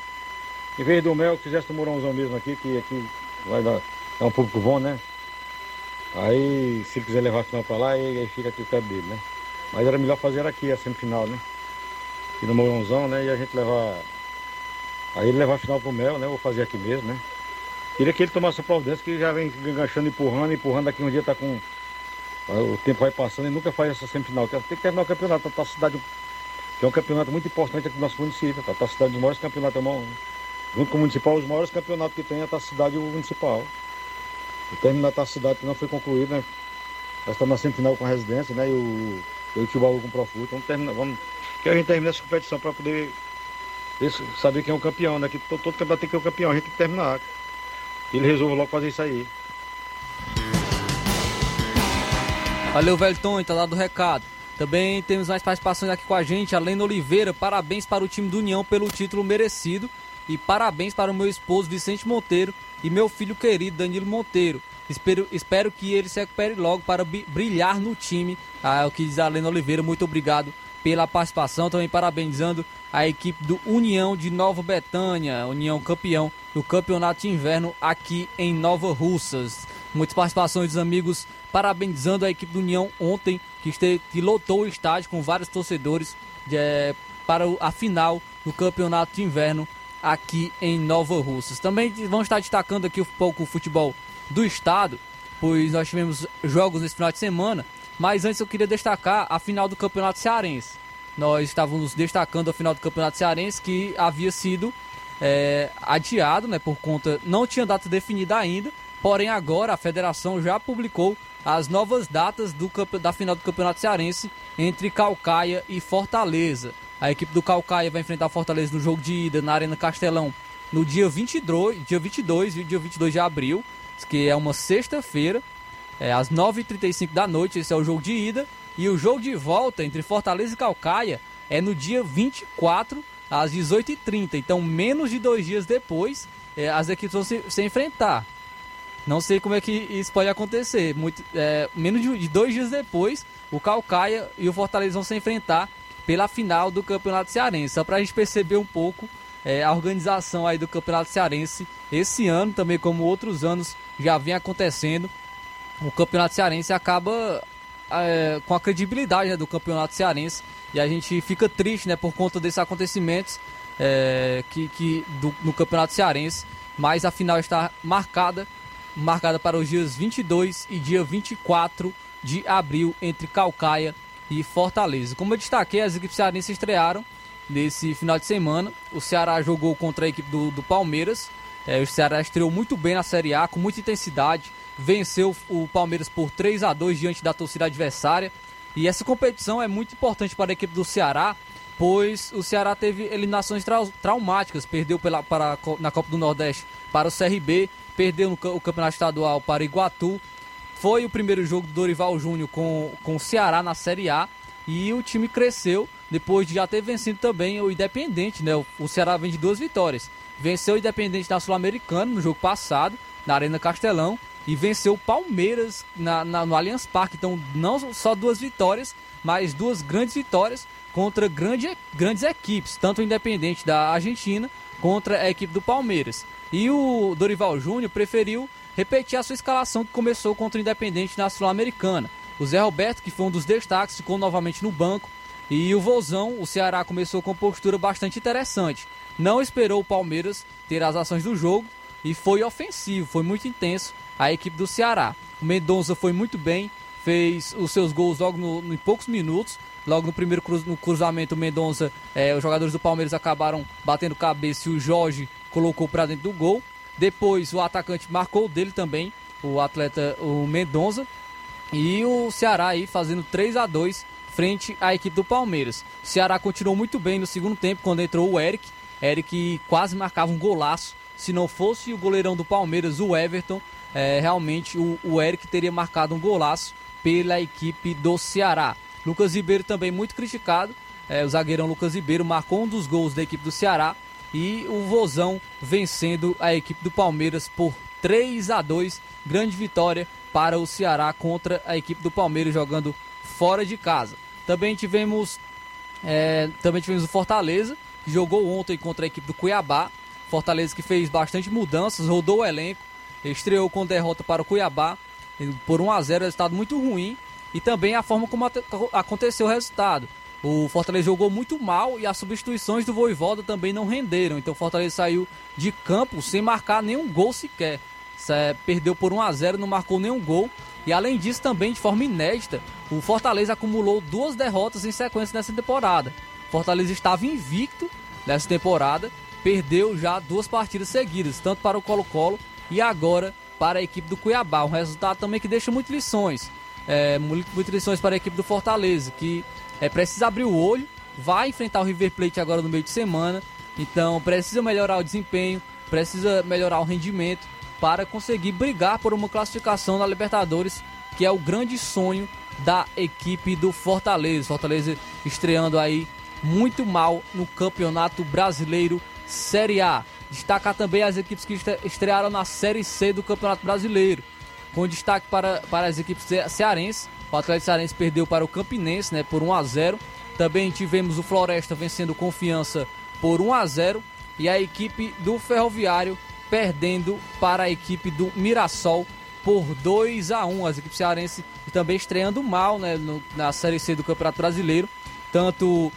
Em vez do Mel, que fizesse o Mourãozão mesmo aqui, que aqui vai dar, dar um público bom, né? Aí, se ele quiser levar a final pra lá, aí, fica aqui perto dele, né? Mas era melhor fazer aqui a semifinal, né? Aqui no Mourãozão, né? E a gente levar. Aí ele levar a final pro Mel, né? Vou fazer aqui mesmo, né? Queria que ele tomasse a providência, que já vem enganchando, empurrando, empurrando, daqui um dia tá com. O tempo vai passando e nunca faz essa semifinal. Tem que terminar o campeonato, a cidade. Que é um campeonato muito importante aqui no nosso município. Tá? A cidade dos maiores campeonatos, é junto com o municipal, os maiores campeonatos que tem é a cidade municipal. Terminar a cidade que não foi concluída, né? Nós estamos na semifinal com a residência, né? E o, e Tibaú com o Profut. Vamos terminar, vamos. Que a gente termine essa competição para poder saber quem é o campeão, né? Que todo, todo campeonato tem que ter o campeão, a gente tem que terminar ele resolveu logo fazer isso aí. Valeu, Velton, tá dado o recado. Também temos mais participações aqui com a gente. Além Oliveira, parabéns para o time do União pelo título merecido. E parabéns para o meu esposo Vicente Monteiro e meu filho querido Danilo Monteiro. Espero, espero que ele se recupere logo para brilhar no time. Ah, é o que diz a Alena Oliveira. Muito obrigado pela participação. Também parabenizando a equipe do União de Nova Betânia, União campeão do Campeonato de Inverno aqui em Nova Russas. Muitas participações dos amigos parabenizando a equipe do União ontem, que, esteve, que lotou o estádio com vários torcedores de, é, para a final do Campeonato de Inverno aqui em Nova Russas. Também vamos estar destacando aqui um pouco o futebol do estado, pois nós tivemos jogos nesse final de semana. Mas antes eu queria destacar a final do Campeonato Cearense. nós estávamos destacando a final do Campeonato Cearense que havia sido é, adiado, né, por conta não tinha data definida ainda, porém agora a federação já publicou as novas datas do, da final do Campeonato Cearense entre Calcaia e Fortaleza. A equipe do Calcaia vai enfrentar Fortaleza no jogo de ida na Arena Castelão no dia 22, dia 22 e dia 22 de abril, que é uma sexta-feira, é, às 9h35 da noite. Esse é o jogo de ida. E o jogo de volta entre Fortaleza e Calcaia é no dia 24, às 18h30. Então, menos de dois dias depois, é, as equipes vão se, se, enfrentar. Não sei como é que isso pode acontecer. Muito, é, menos de, de dois dias depois, o Calcaia e o Fortaleza vão se enfrentar pela final do Campeonato Cearense. Só para a gente perceber um pouco é, a organização aí do Campeonato Cearense esse ano, também como outros anos já vem acontecendo. O Campeonato Cearense acaba é, com a credibilidade né, do Campeonato Cearense e a gente fica triste né, por conta desses acontecimentos é, que, que do, no Campeonato Cearense, mas a final está marcada marcada para os dias 22 e dia 24 de abril entre Calcaia e Fortaleza. Como eu destaquei, as equipes cearenses estrearam nesse final de semana. O Ceará jogou contra a equipe do, do Palmeiras. É, o Ceará estreou muito bem na Série A, com muita intensidade. Venceu o Palmeiras por 3 a 2 diante da torcida adversária. E essa competição é muito importante para a equipe do Ceará, pois o Ceará teve eliminações trau traumáticas. Perdeu pela, para, na Copa do Nordeste para o CRB, perdeu no o Campeonato Estadual para Iguatu. Foi o primeiro jogo do Dorival Júnior com, com o Ceará na Série A e o time cresceu depois de já ter vencido também o Independente, né? O, o Ceará vem de duas vitórias. Venceu o Independente na Sul-Americana no jogo passado, na Arena Castelão, e venceu o Palmeiras na, na, no Allianz Parque. Então, não só duas vitórias, mas duas grandes vitórias contra grande, grandes equipes, tanto o Independente da Argentina contra a equipe do Palmeiras. E o Dorival Júnior preferiu repetir a sua escalação que começou contra o Independente na Sul-Americana. O Zé Roberto, que foi um dos destaques, ficou novamente no banco. E o Vozão, o Ceará começou com postura bastante interessante. Não esperou o Palmeiras ter as ações do jogo e foi ofensivo, foi muito intenso a equipe do Ceará. O Mendonça foi muito bem, fez os seus gols logo no, em poucos minutos. Logo no primeiro cruz, no cruzamento, o Mendonça, é, os jogadores do Palmeiras acabaram batendo cabeça e o Jorge colocou para dentro do gol. Depois o atacante marcou dele também, o atleta, o Mendonça. E o Ceará aí fazendo 3 a 2 frente à equipe do Palmeiras. O Ceará continuou muito bem no segundo tempo quando entrou o Eric. Eric quase marcava um golaço. Se não fosse o goleirão do Palmeiras, o Everton, é, realmente o, o Eric teria marcado um golaço pela equipe do Ceará. Lucas Ribeiro também muito criticado. É, o zagueirão Lucas Ribeiro marcou um dos gols da equipe do Ceará. E o Vozão vencendo a equipe do Palmeiras por 3 a 2 Grande vitória para o Ceará contra a equipe do Palmeiras jogando fora de casa. Também tivemos, é, também tivemos o Fortaleza, que jogou ontem contra a equipe do Cuiabá. Fortaleza que fez bastante mudanças, rodou o elenco, estreou com derrota para o Cuiabá por 1 a 0 resultado muito ruim. E também a forma como aconteceu o resultado. O Fortaleza jogou muito mal e as substituições do Voivoda também não renderam. Então o Fortaleza saiu de campo sem marcar nenhum gol sequer. Perdeu por 1 a 0 não marcou nenhum gol. E além disso, também de forma inédita, o Fortaleza acumulou duas derrotas em sequência nessa temporada. Fortaleza estava invicto nessa temporada, perdeu já duas partidas seguidas, tanto para o Colo-Colo e agora para a equipe do Cuiabá. Um resultado também que deixa muitas lições. É, muitas lições para a equipe do Fortaleza, que é, precisa abrir o olho, vai enfrentar o River Plate agora no meio de semana, então precisa melhorar o desempenho, precisa melhorar o rendimento para conseguir brigar por uma classificação na Libertadores, que é o grande sonho da equipe do Fortaleza. Fortaleza estreando aí muito mal no Campeonato Brasileiro Série A. Destacar também as equipes que estrearam na Série C do Campeonato Brasileiro. Com destaque para, para as equipes cearenses. O Atlético Cearense perdeu para o Campinense né, por 1 a 0 Também tivemos o Floresta vencendo Confiança por 1 a 0 E a equipe do Ferroviário perdendo para a equipe do Mirassol por 2 a 1 As equipes cearenses também estreando mal né, no, na Série C do Campeonato Brasileiro. Tanto,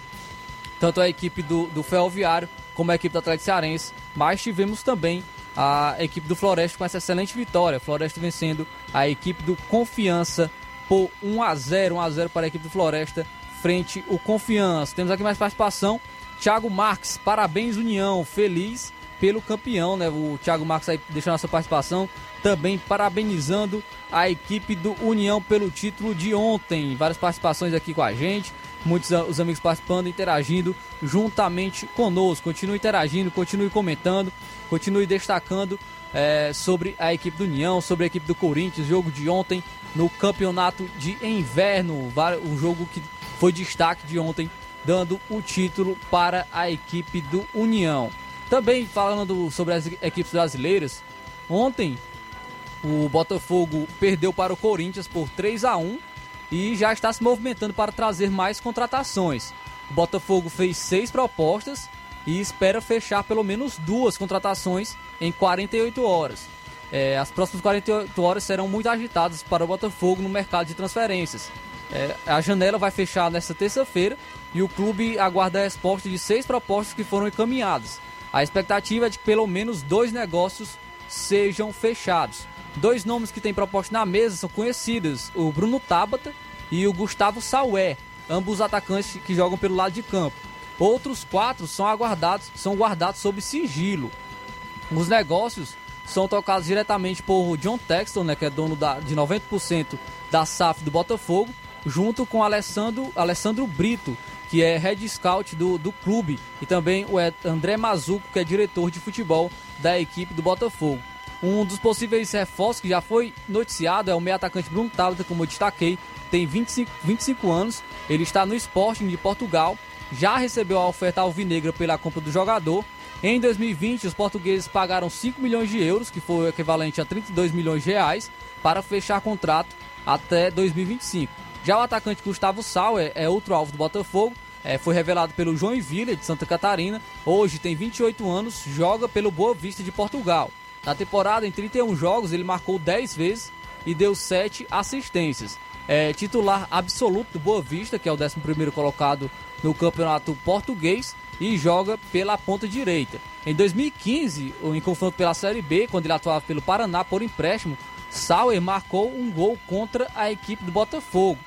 tanto a equipe do, do Ferroviário como a equipe do Atlético Cearense. Mas tivemos também a equipe do Floresta com essa excelente vitória. Floresta vencendo a equipe do Confiança por 1 a 0 1 a 0 para a equipe do Floresta frente o Confiança. Temos aqui mais participação. Thiago Marques, parabéns União, feliz pelo campeão, né? O Thiago Marques aí deixando nossa participação, também parabenizando a equipe do União pelo título de ontem. Várias participações aqui com a gente, muitos os amigos participando, interagindo juntamente conosco. Continue interagindo, continue comentando, continue destacando é, sobre a equipe do União, sobre a equipe do Corinthians, jogo de ontem no campeonato de inverno, o jogo que foi destaque de ontem, dando o título para a equipe do União. Também falando sobre as equipes brasileiras, ontem o Botafogo perdeu para o Corinthians por 3 a 1 e já está se movimentando para trazer mais contratações. O Botafogo fez seis propostas e espera fechar pelo menos duas contratações em 48 horas. É, as próximas 48 horas serão muito agitadas para o Botafogo no mercado de transferências. É, a janela vai fechar nesta terça-feira e o clube aguarda a resposta de seis propostas que foram encaminhadas. A expectativa é de que pelo menos dois negócios sejam fechados. Dois nomes que têm proposta na mesa são conhecidos: o Bruno Tabata e o Gustavo Saué, ambos atacantes que jogam pelo lado de campo. Outros quatro são aguardados, são guardados sob sigilo. Os negócios são tocados diretamente por John Texton, né, que é dono da, de 90% da SAF do Botafogo, junto com Alessandro, Alessandro Brito, que é head scout do, do clube, e também o André Mazuco, que é diretor de futebol da equipe do Botafogo. Um dos possíveis reforços que já foi noticiado é o meio atacante Bruno Tabata, como eu destaquei, tem 25, 25 anos, ele está no Sporting de Portugal, já recebeu a oferta alvinegra pela compra do jogador. Em 2020, os portugueses pagaram 5 milhões de euros, que foi o equivalente a 32 milhões de reais, para fechar contrato até 2025. Já o atacante Gustavo Sauer é outro alvo do Botafogo, é, foi revelado pelo João Villa de Santa Catarina. Hoje tem 28 anos, joga pelo Boa Vista de Portugal. Na temporada, em 31 jogos, ele marcou 10 vezes e deu 7 assistências. É titular absoluto do Boa Vista, que é o 11 colocado no campeonato português, e joga pela ponta direita. Em 2015, em confronto pela Série B, quando ele atuava pelo Paraná por empréstimo, Sauer marcou um gol contra a equipe do Botafogo.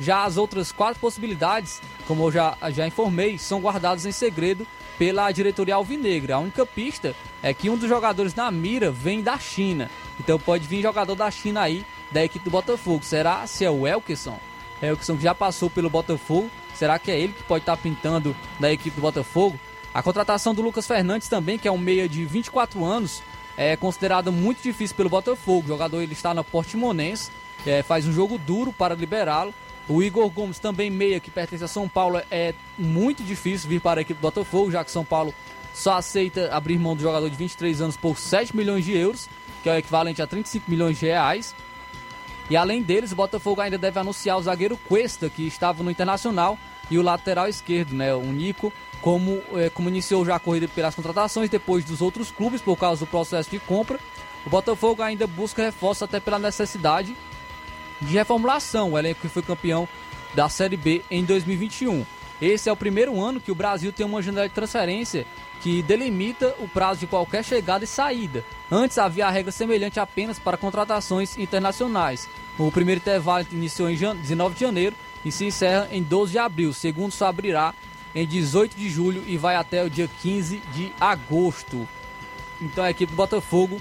Já as outras quatro possibilidades, como eu já, já informei, são guardadas em segredo pela diretoria alvinegra. A única pista é que um dos jogadores na mira vem da China. Então pode vir jogador da China aí, da equipe do Botafogo. Será se é o Elkeson? Elkeson que já passou pelo Botafogo. Será que é ele que pode estar pintando da equipe do Botafogo? A contratação do Lucas Fernandes também, que é um meia de 24 anos, é considerada muito difícil pelo Botafogo. O jogador ele está na Portimonense, é, faz um jogo duro para liberá-lo. O Igor Gomes, também meia, que pertence a São Paulo, é muito difícil vir para a equipe do Botafogo, já que São Paulo só aceita abrir mão do jogador de 23 anos por 7 milhões de euros, que é o equivalente a 35 milhões de reais. E além deles, o Botafogo ainda deve anunciar o zagueiro Cuesta, que estava no Internacional, e o lateral esquerdo, né, o Nico, como, é, como iniciou já a corrida pelas contratações depois dos outros clubes por causa do processo de compra. O Botafogo ainda busca reforço até pela necessidade de reformulação, o elenco que foi campeão da Série B em 2021. Esse é o primeiro ano que o Brasil tem uma janela de transferência que delimita o prazo de qualquer chegada e saída. Antes havia a regra semelhante apenas para contratações internacionais. O primeiro intervalo iniciou em 19 de janeiro e se encerra em 12 de abril. O segundo só abrirá em 18 de julho e vai até o dia 15 de agosto. Então a equipe do Botafogo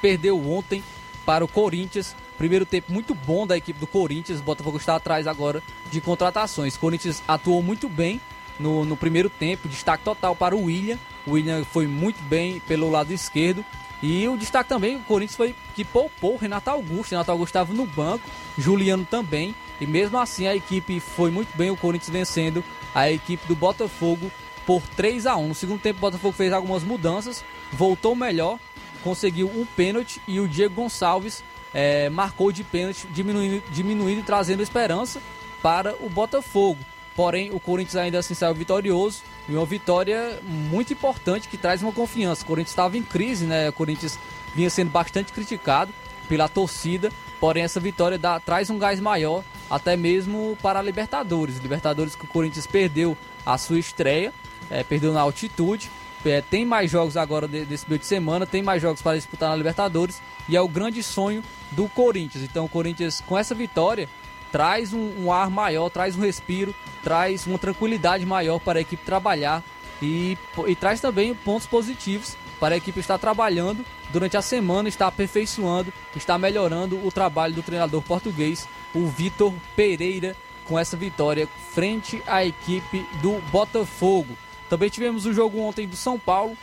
perdeu ontem para o Corinthians Primeiro tempo muito bom da equipe do Corinthians. O Botafogo está atrás agora de contratações. O Corinthians atuou muito bem no, no primeiro tempo. Destaque total para o William. O William foi muito bem pelo lado esquerdo. E o destaque também, o Corinthians foi que poupou o Renato Augusto. Renato Augusto estava no banco, Juliano também. E mesmo assim a equipe foi muito bem, o Corinthians vencendo a equipe do Botafogo por 3 a 1 No segundo tempo, o Botafogo fez algumas mudanças, voltou melhor, conseguiu um pênalti e o Diego Gonçalves é, marcou de pênalti, diminuindo, diminuindo e trazendo esperança para o Botafogo. Porém, o Corinthians ainda assim saiu vitorioso e uma vitória muito importante que traz uma confiança. O Corinthians estava em crise, né? O Corinthians vinha sendo bastante criticado pela torcida, porém essa vitória dá, traz um gás maior até mesmo para a Libertadores. Libertadores que o Corinthians perdeu a sua estreia, é, perdeu na altitude. É, tem mais jogos agora desse meio de semana, tem mais jogos para disputar na Libertadores e é o grande sonho do Corinthians. Então o Corinthians com essa vitória traz um, um ar maior, traz um respiro, traz uma tranquilidade maior para a equipe trabalhar e, e traz também pontos positivos para a equipe estar trabalhando durante a semana, está aperfeiçoando, está melhorando o trabalho do treinador português, o Vitor Pereira, com essa vitória frente à equipe do Botafogo. Também tivemos o jogo ontem do São Paulo.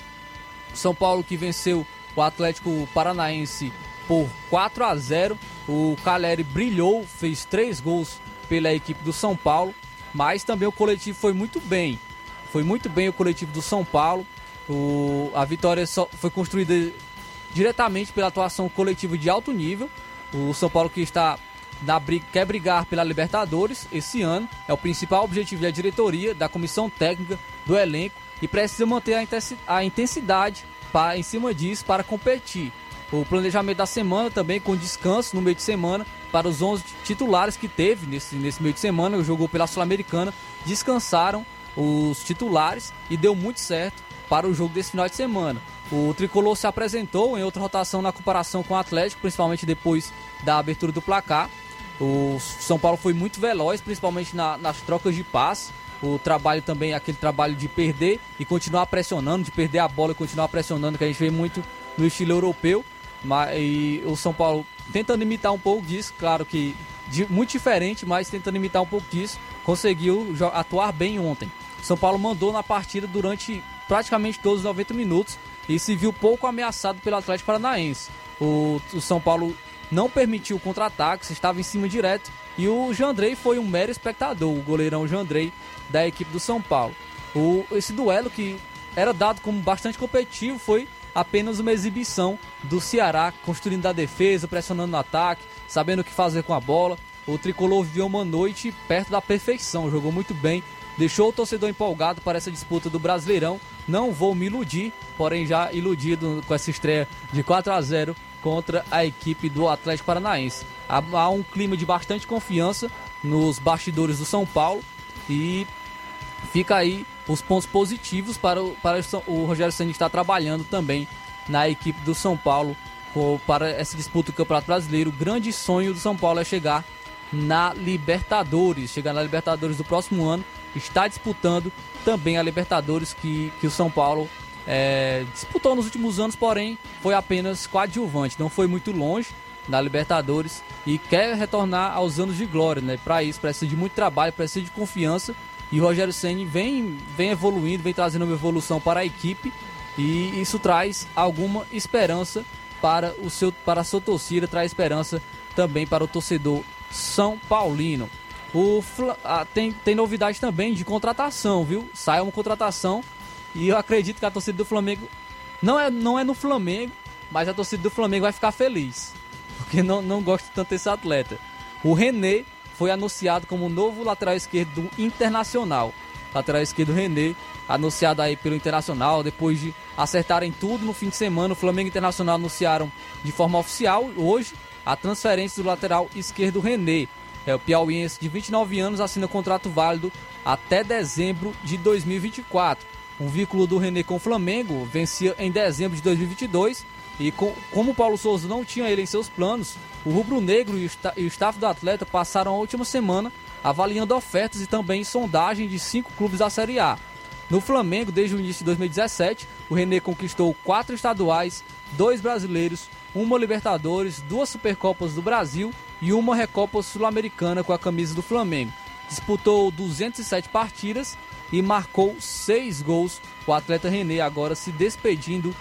São Paulo que venceu o Atlético Paranaense por 4 a 0. O Caleri brilhou, fez três gols pela equipe do São Paulo, mas também o coletivo foi muito bem. Foi muito bem o coletivo do São Paulo. O, a vitória só foi construída diretamente pela atuação coletiva de alto nível. O São Paulo que está na briga, quer brigar pela Libertadores esse ano, é o principal objetivo da diretoria, da comissão técnica, do elenco e precisa manter a intensidade para, em cima disso para competir. O planejamento da semana também com descanso no meio de semana para os 11 titulares que teve nesse, nesse meio de semana, jogou pela Sul-Americana, descansaram os titulares e deu muito certo para o jogo desse final de semana. O tricolor se apresentou em outra rotação na comparação com o Atlético, principalmente depois da abertura do placar. O São Paulo foi muito veloz, principalmente na, nas trocas de passe. O trabalho também, aquele trabalho de perder e continuar pressionando, de perder a bola e continuar pressionando, que a gente vê muito no estilo europeu. Mas, e o São Paulo tentando imitar um pouco disso, claro que de, muito diferente, mas tentando imitar um pouco disso, conseguiu atuar bem ontem. São Paulo mandou na partida durante praticamente todos os 90 minutos e se viu pouco ameaçado pelo Atlético Paranaense. O, o São Paulo não permitiu contra-ataques, estava em cima direto e o Jandrei foi um mero espectador, o goleirão Jandrei da equipe do São Paulo. O, esse duelo que era dado como bastante competitivo foi apenas uma exibição do Ceará, construindo a defesa, pressionando no ataque, sabendo o que fazer com a bola. O tricolor viveu uma noite perto da perfeição, jogou muito bem, deixou o torcedor empolgado para essa disputa do Brasileirão. Não vou me iludir, porém já iludido com essa estreia de 4 a 0 contra a equipe do Atlético Paranaense. Há um clima de bastante confiança nos bastidores do São Paulo e fica aí os pontos positivos para o, para o Rogério Ceni estar trabalhando também na equipe do São Paulo para essa disputa do Campeonato Brasileiro. O grande sonho do São Paulo é chegar na Libertadores, chegar na Libertadores do próximo ano está disputando também a Libertadores que, que o São Paulo é, disputou nos últimos anos, porém foi apenas coadjuvante, não foi muito longe na Libertadores e quer retornar aos anos de glória, né? Para isso precisa de muito trabalho, precisa de confiança e o Rogério Ceni vem vem evoluindo, vem trazendo uma evolução para a equipe e isso traz alguma esperança para o seu para a sua torcida, traz esperança também para o torcedor são paulino. O, ah, tem, tem novidade também de contratação, viu? Sai uma contratação e eu acredito que a torcida do Flamengo não é, não é no Flamengo, mas a torcida do Flamengo vai ficar feliz, porque não, não gosta tanto desse atleta. O René foi anunciado como novo lateral esquerdo do Internacional. Lateral esquerdo René, anunciado aí pelo Internacional, depois de acertarem tudo no fim de semana, o Flamengo Internacional anunciaram de forma oficial hoje a transferência do lateral esquerdo René. É, o piauiense de 29 anos assina contrato válido até dezembro de 2024. Um vínculo do René com o Flamengo vencia em dezembro de 2022 e com, como o Paulo Souza não tinha ele em seus planos, o rubro-negro e, o staff do atleta passaram a última semana avaliando ofertas e também sondagem de cinco clubes da Série A. No Flamengo, desde o início de 2017, o René conquistou quatro estaduais, dois brasileiros, uma Libertadores, duas Supercopas do Brasil e uma Recopa Sul-Americana com a camisa do Flamengo. Disputou 207 partidas e marcou 6 gols. O atleta René agora se despedindo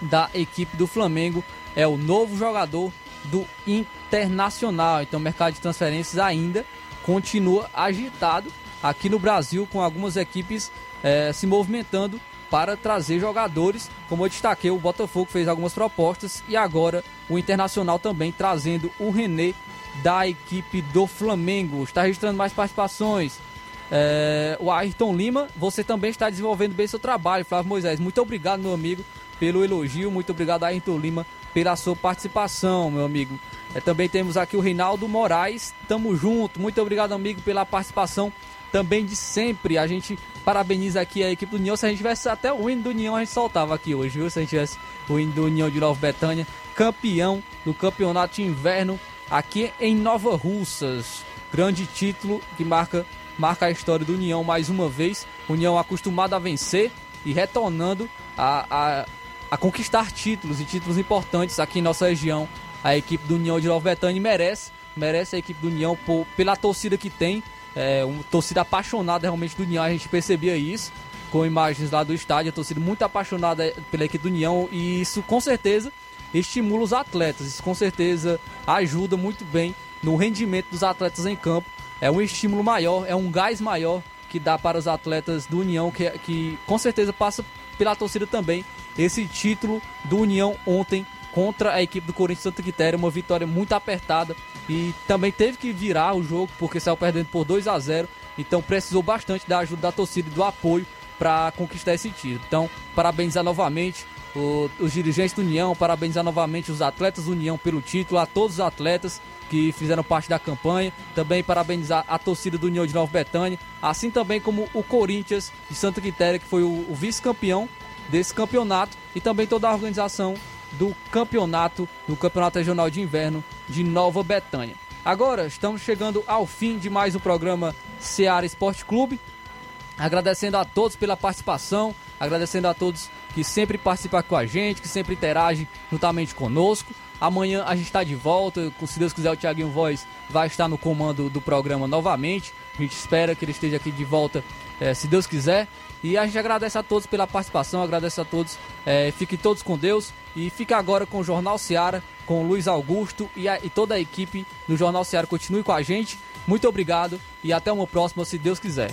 da equipe do Flamengo. É o novo jogador do Internacional. Então o mercado de transferências ainda continua agitado aqui no Brasil com algumas equipes é, se movimentando para trazer jogadores. Como eu destaquei, o Botafogo fez algumas propostas e agora o Internacional também trazendo o René da equipe do Flamengo. Está registrando mais participações. É, o Ayrton Lima, você também está desenvolvendo bem seu trabalho, Flávio Moisés. Muito obrigado, meu amigo, pelo elogio. Muito obrigado, Ayrton Lima, pela sua participação, meu amigo. É, também temos aqui o Reinaldo Moraes. Tamo junto. Muito obrigado, amigo, pela participação também de sempre. A gente parabeniza aqui a equipe do União. Se a gente tivesse até o hino do União, a gente soltava aqui hoje, viu? Se a gente tivesse o hino do União de Nova Betânia, campeão do campeonato de inverno aqui em Nova Russas. grande título que marca, marca a história do União mais uma vez. União acostumado a vencer e retornando a, a, a conquistar títulos e títulos importantes aqui em nossa região. A equipe do União de Nova Betânia merece, merece a equipe do União por, pela torcida que tem, é, uma torcida apaixonada realmente do União, a gente percebia isso com imagens lá do estádio, a torcida muito apaixonada pela equipe do União e isso com certeza estimula os atletas, isso com certeza ajuda muito bem no rendimento dos atletas em campo. É um estímulo maior, é um gás maior que dá para os atletas do União, que, que com certeza passa pela torcida também. Esse título do União ontem contra a equipe do Corinthians Santa Quitéria, uma vitória muito apertada e também teve que virar o jogo porque saiu perdendo por 2 a 0 então precisou bastante da ajuda da torcida e do apoio para conquistar esse título. Então, parabenizar novamente o, os dirigentes do União, parabenizar novamente os atletas do União pelo título, a todos os atletas que fizeram parte da campanha, também parabenizar a torcida do União de Nova Betânia, assim também como o Corinthians de Santa Quitéria, que foi o, o vice-campeão desse campeonato, e também toda a organização do campeonato, do Campeonato Regional de Inverno de Nova Betânia. Agora estamos chegando ao fim de mais um programa Seara Esporte Clube. Agradecendo a todos pela participação, agradecendo a todos que sempre participam com a gente, que sempre interagem juntamente conosco. Amanhã a gente está de volta, se Deus quiser o Thiaguinho Voz vai estar no comando do programa novamente. A gente espera que ele esteja aqui de volta, é, se Deus quiser. E a gente agradece a todos pela participação, agradece a todos. É, fiquem todos com Deus e fica agora com o Jornal Seara, com o Luiz Augusto e, a, e toda a equipe do Jornal Seara. Continue com a gente. Muito obrigado e até uma próxima, se Deus quiser.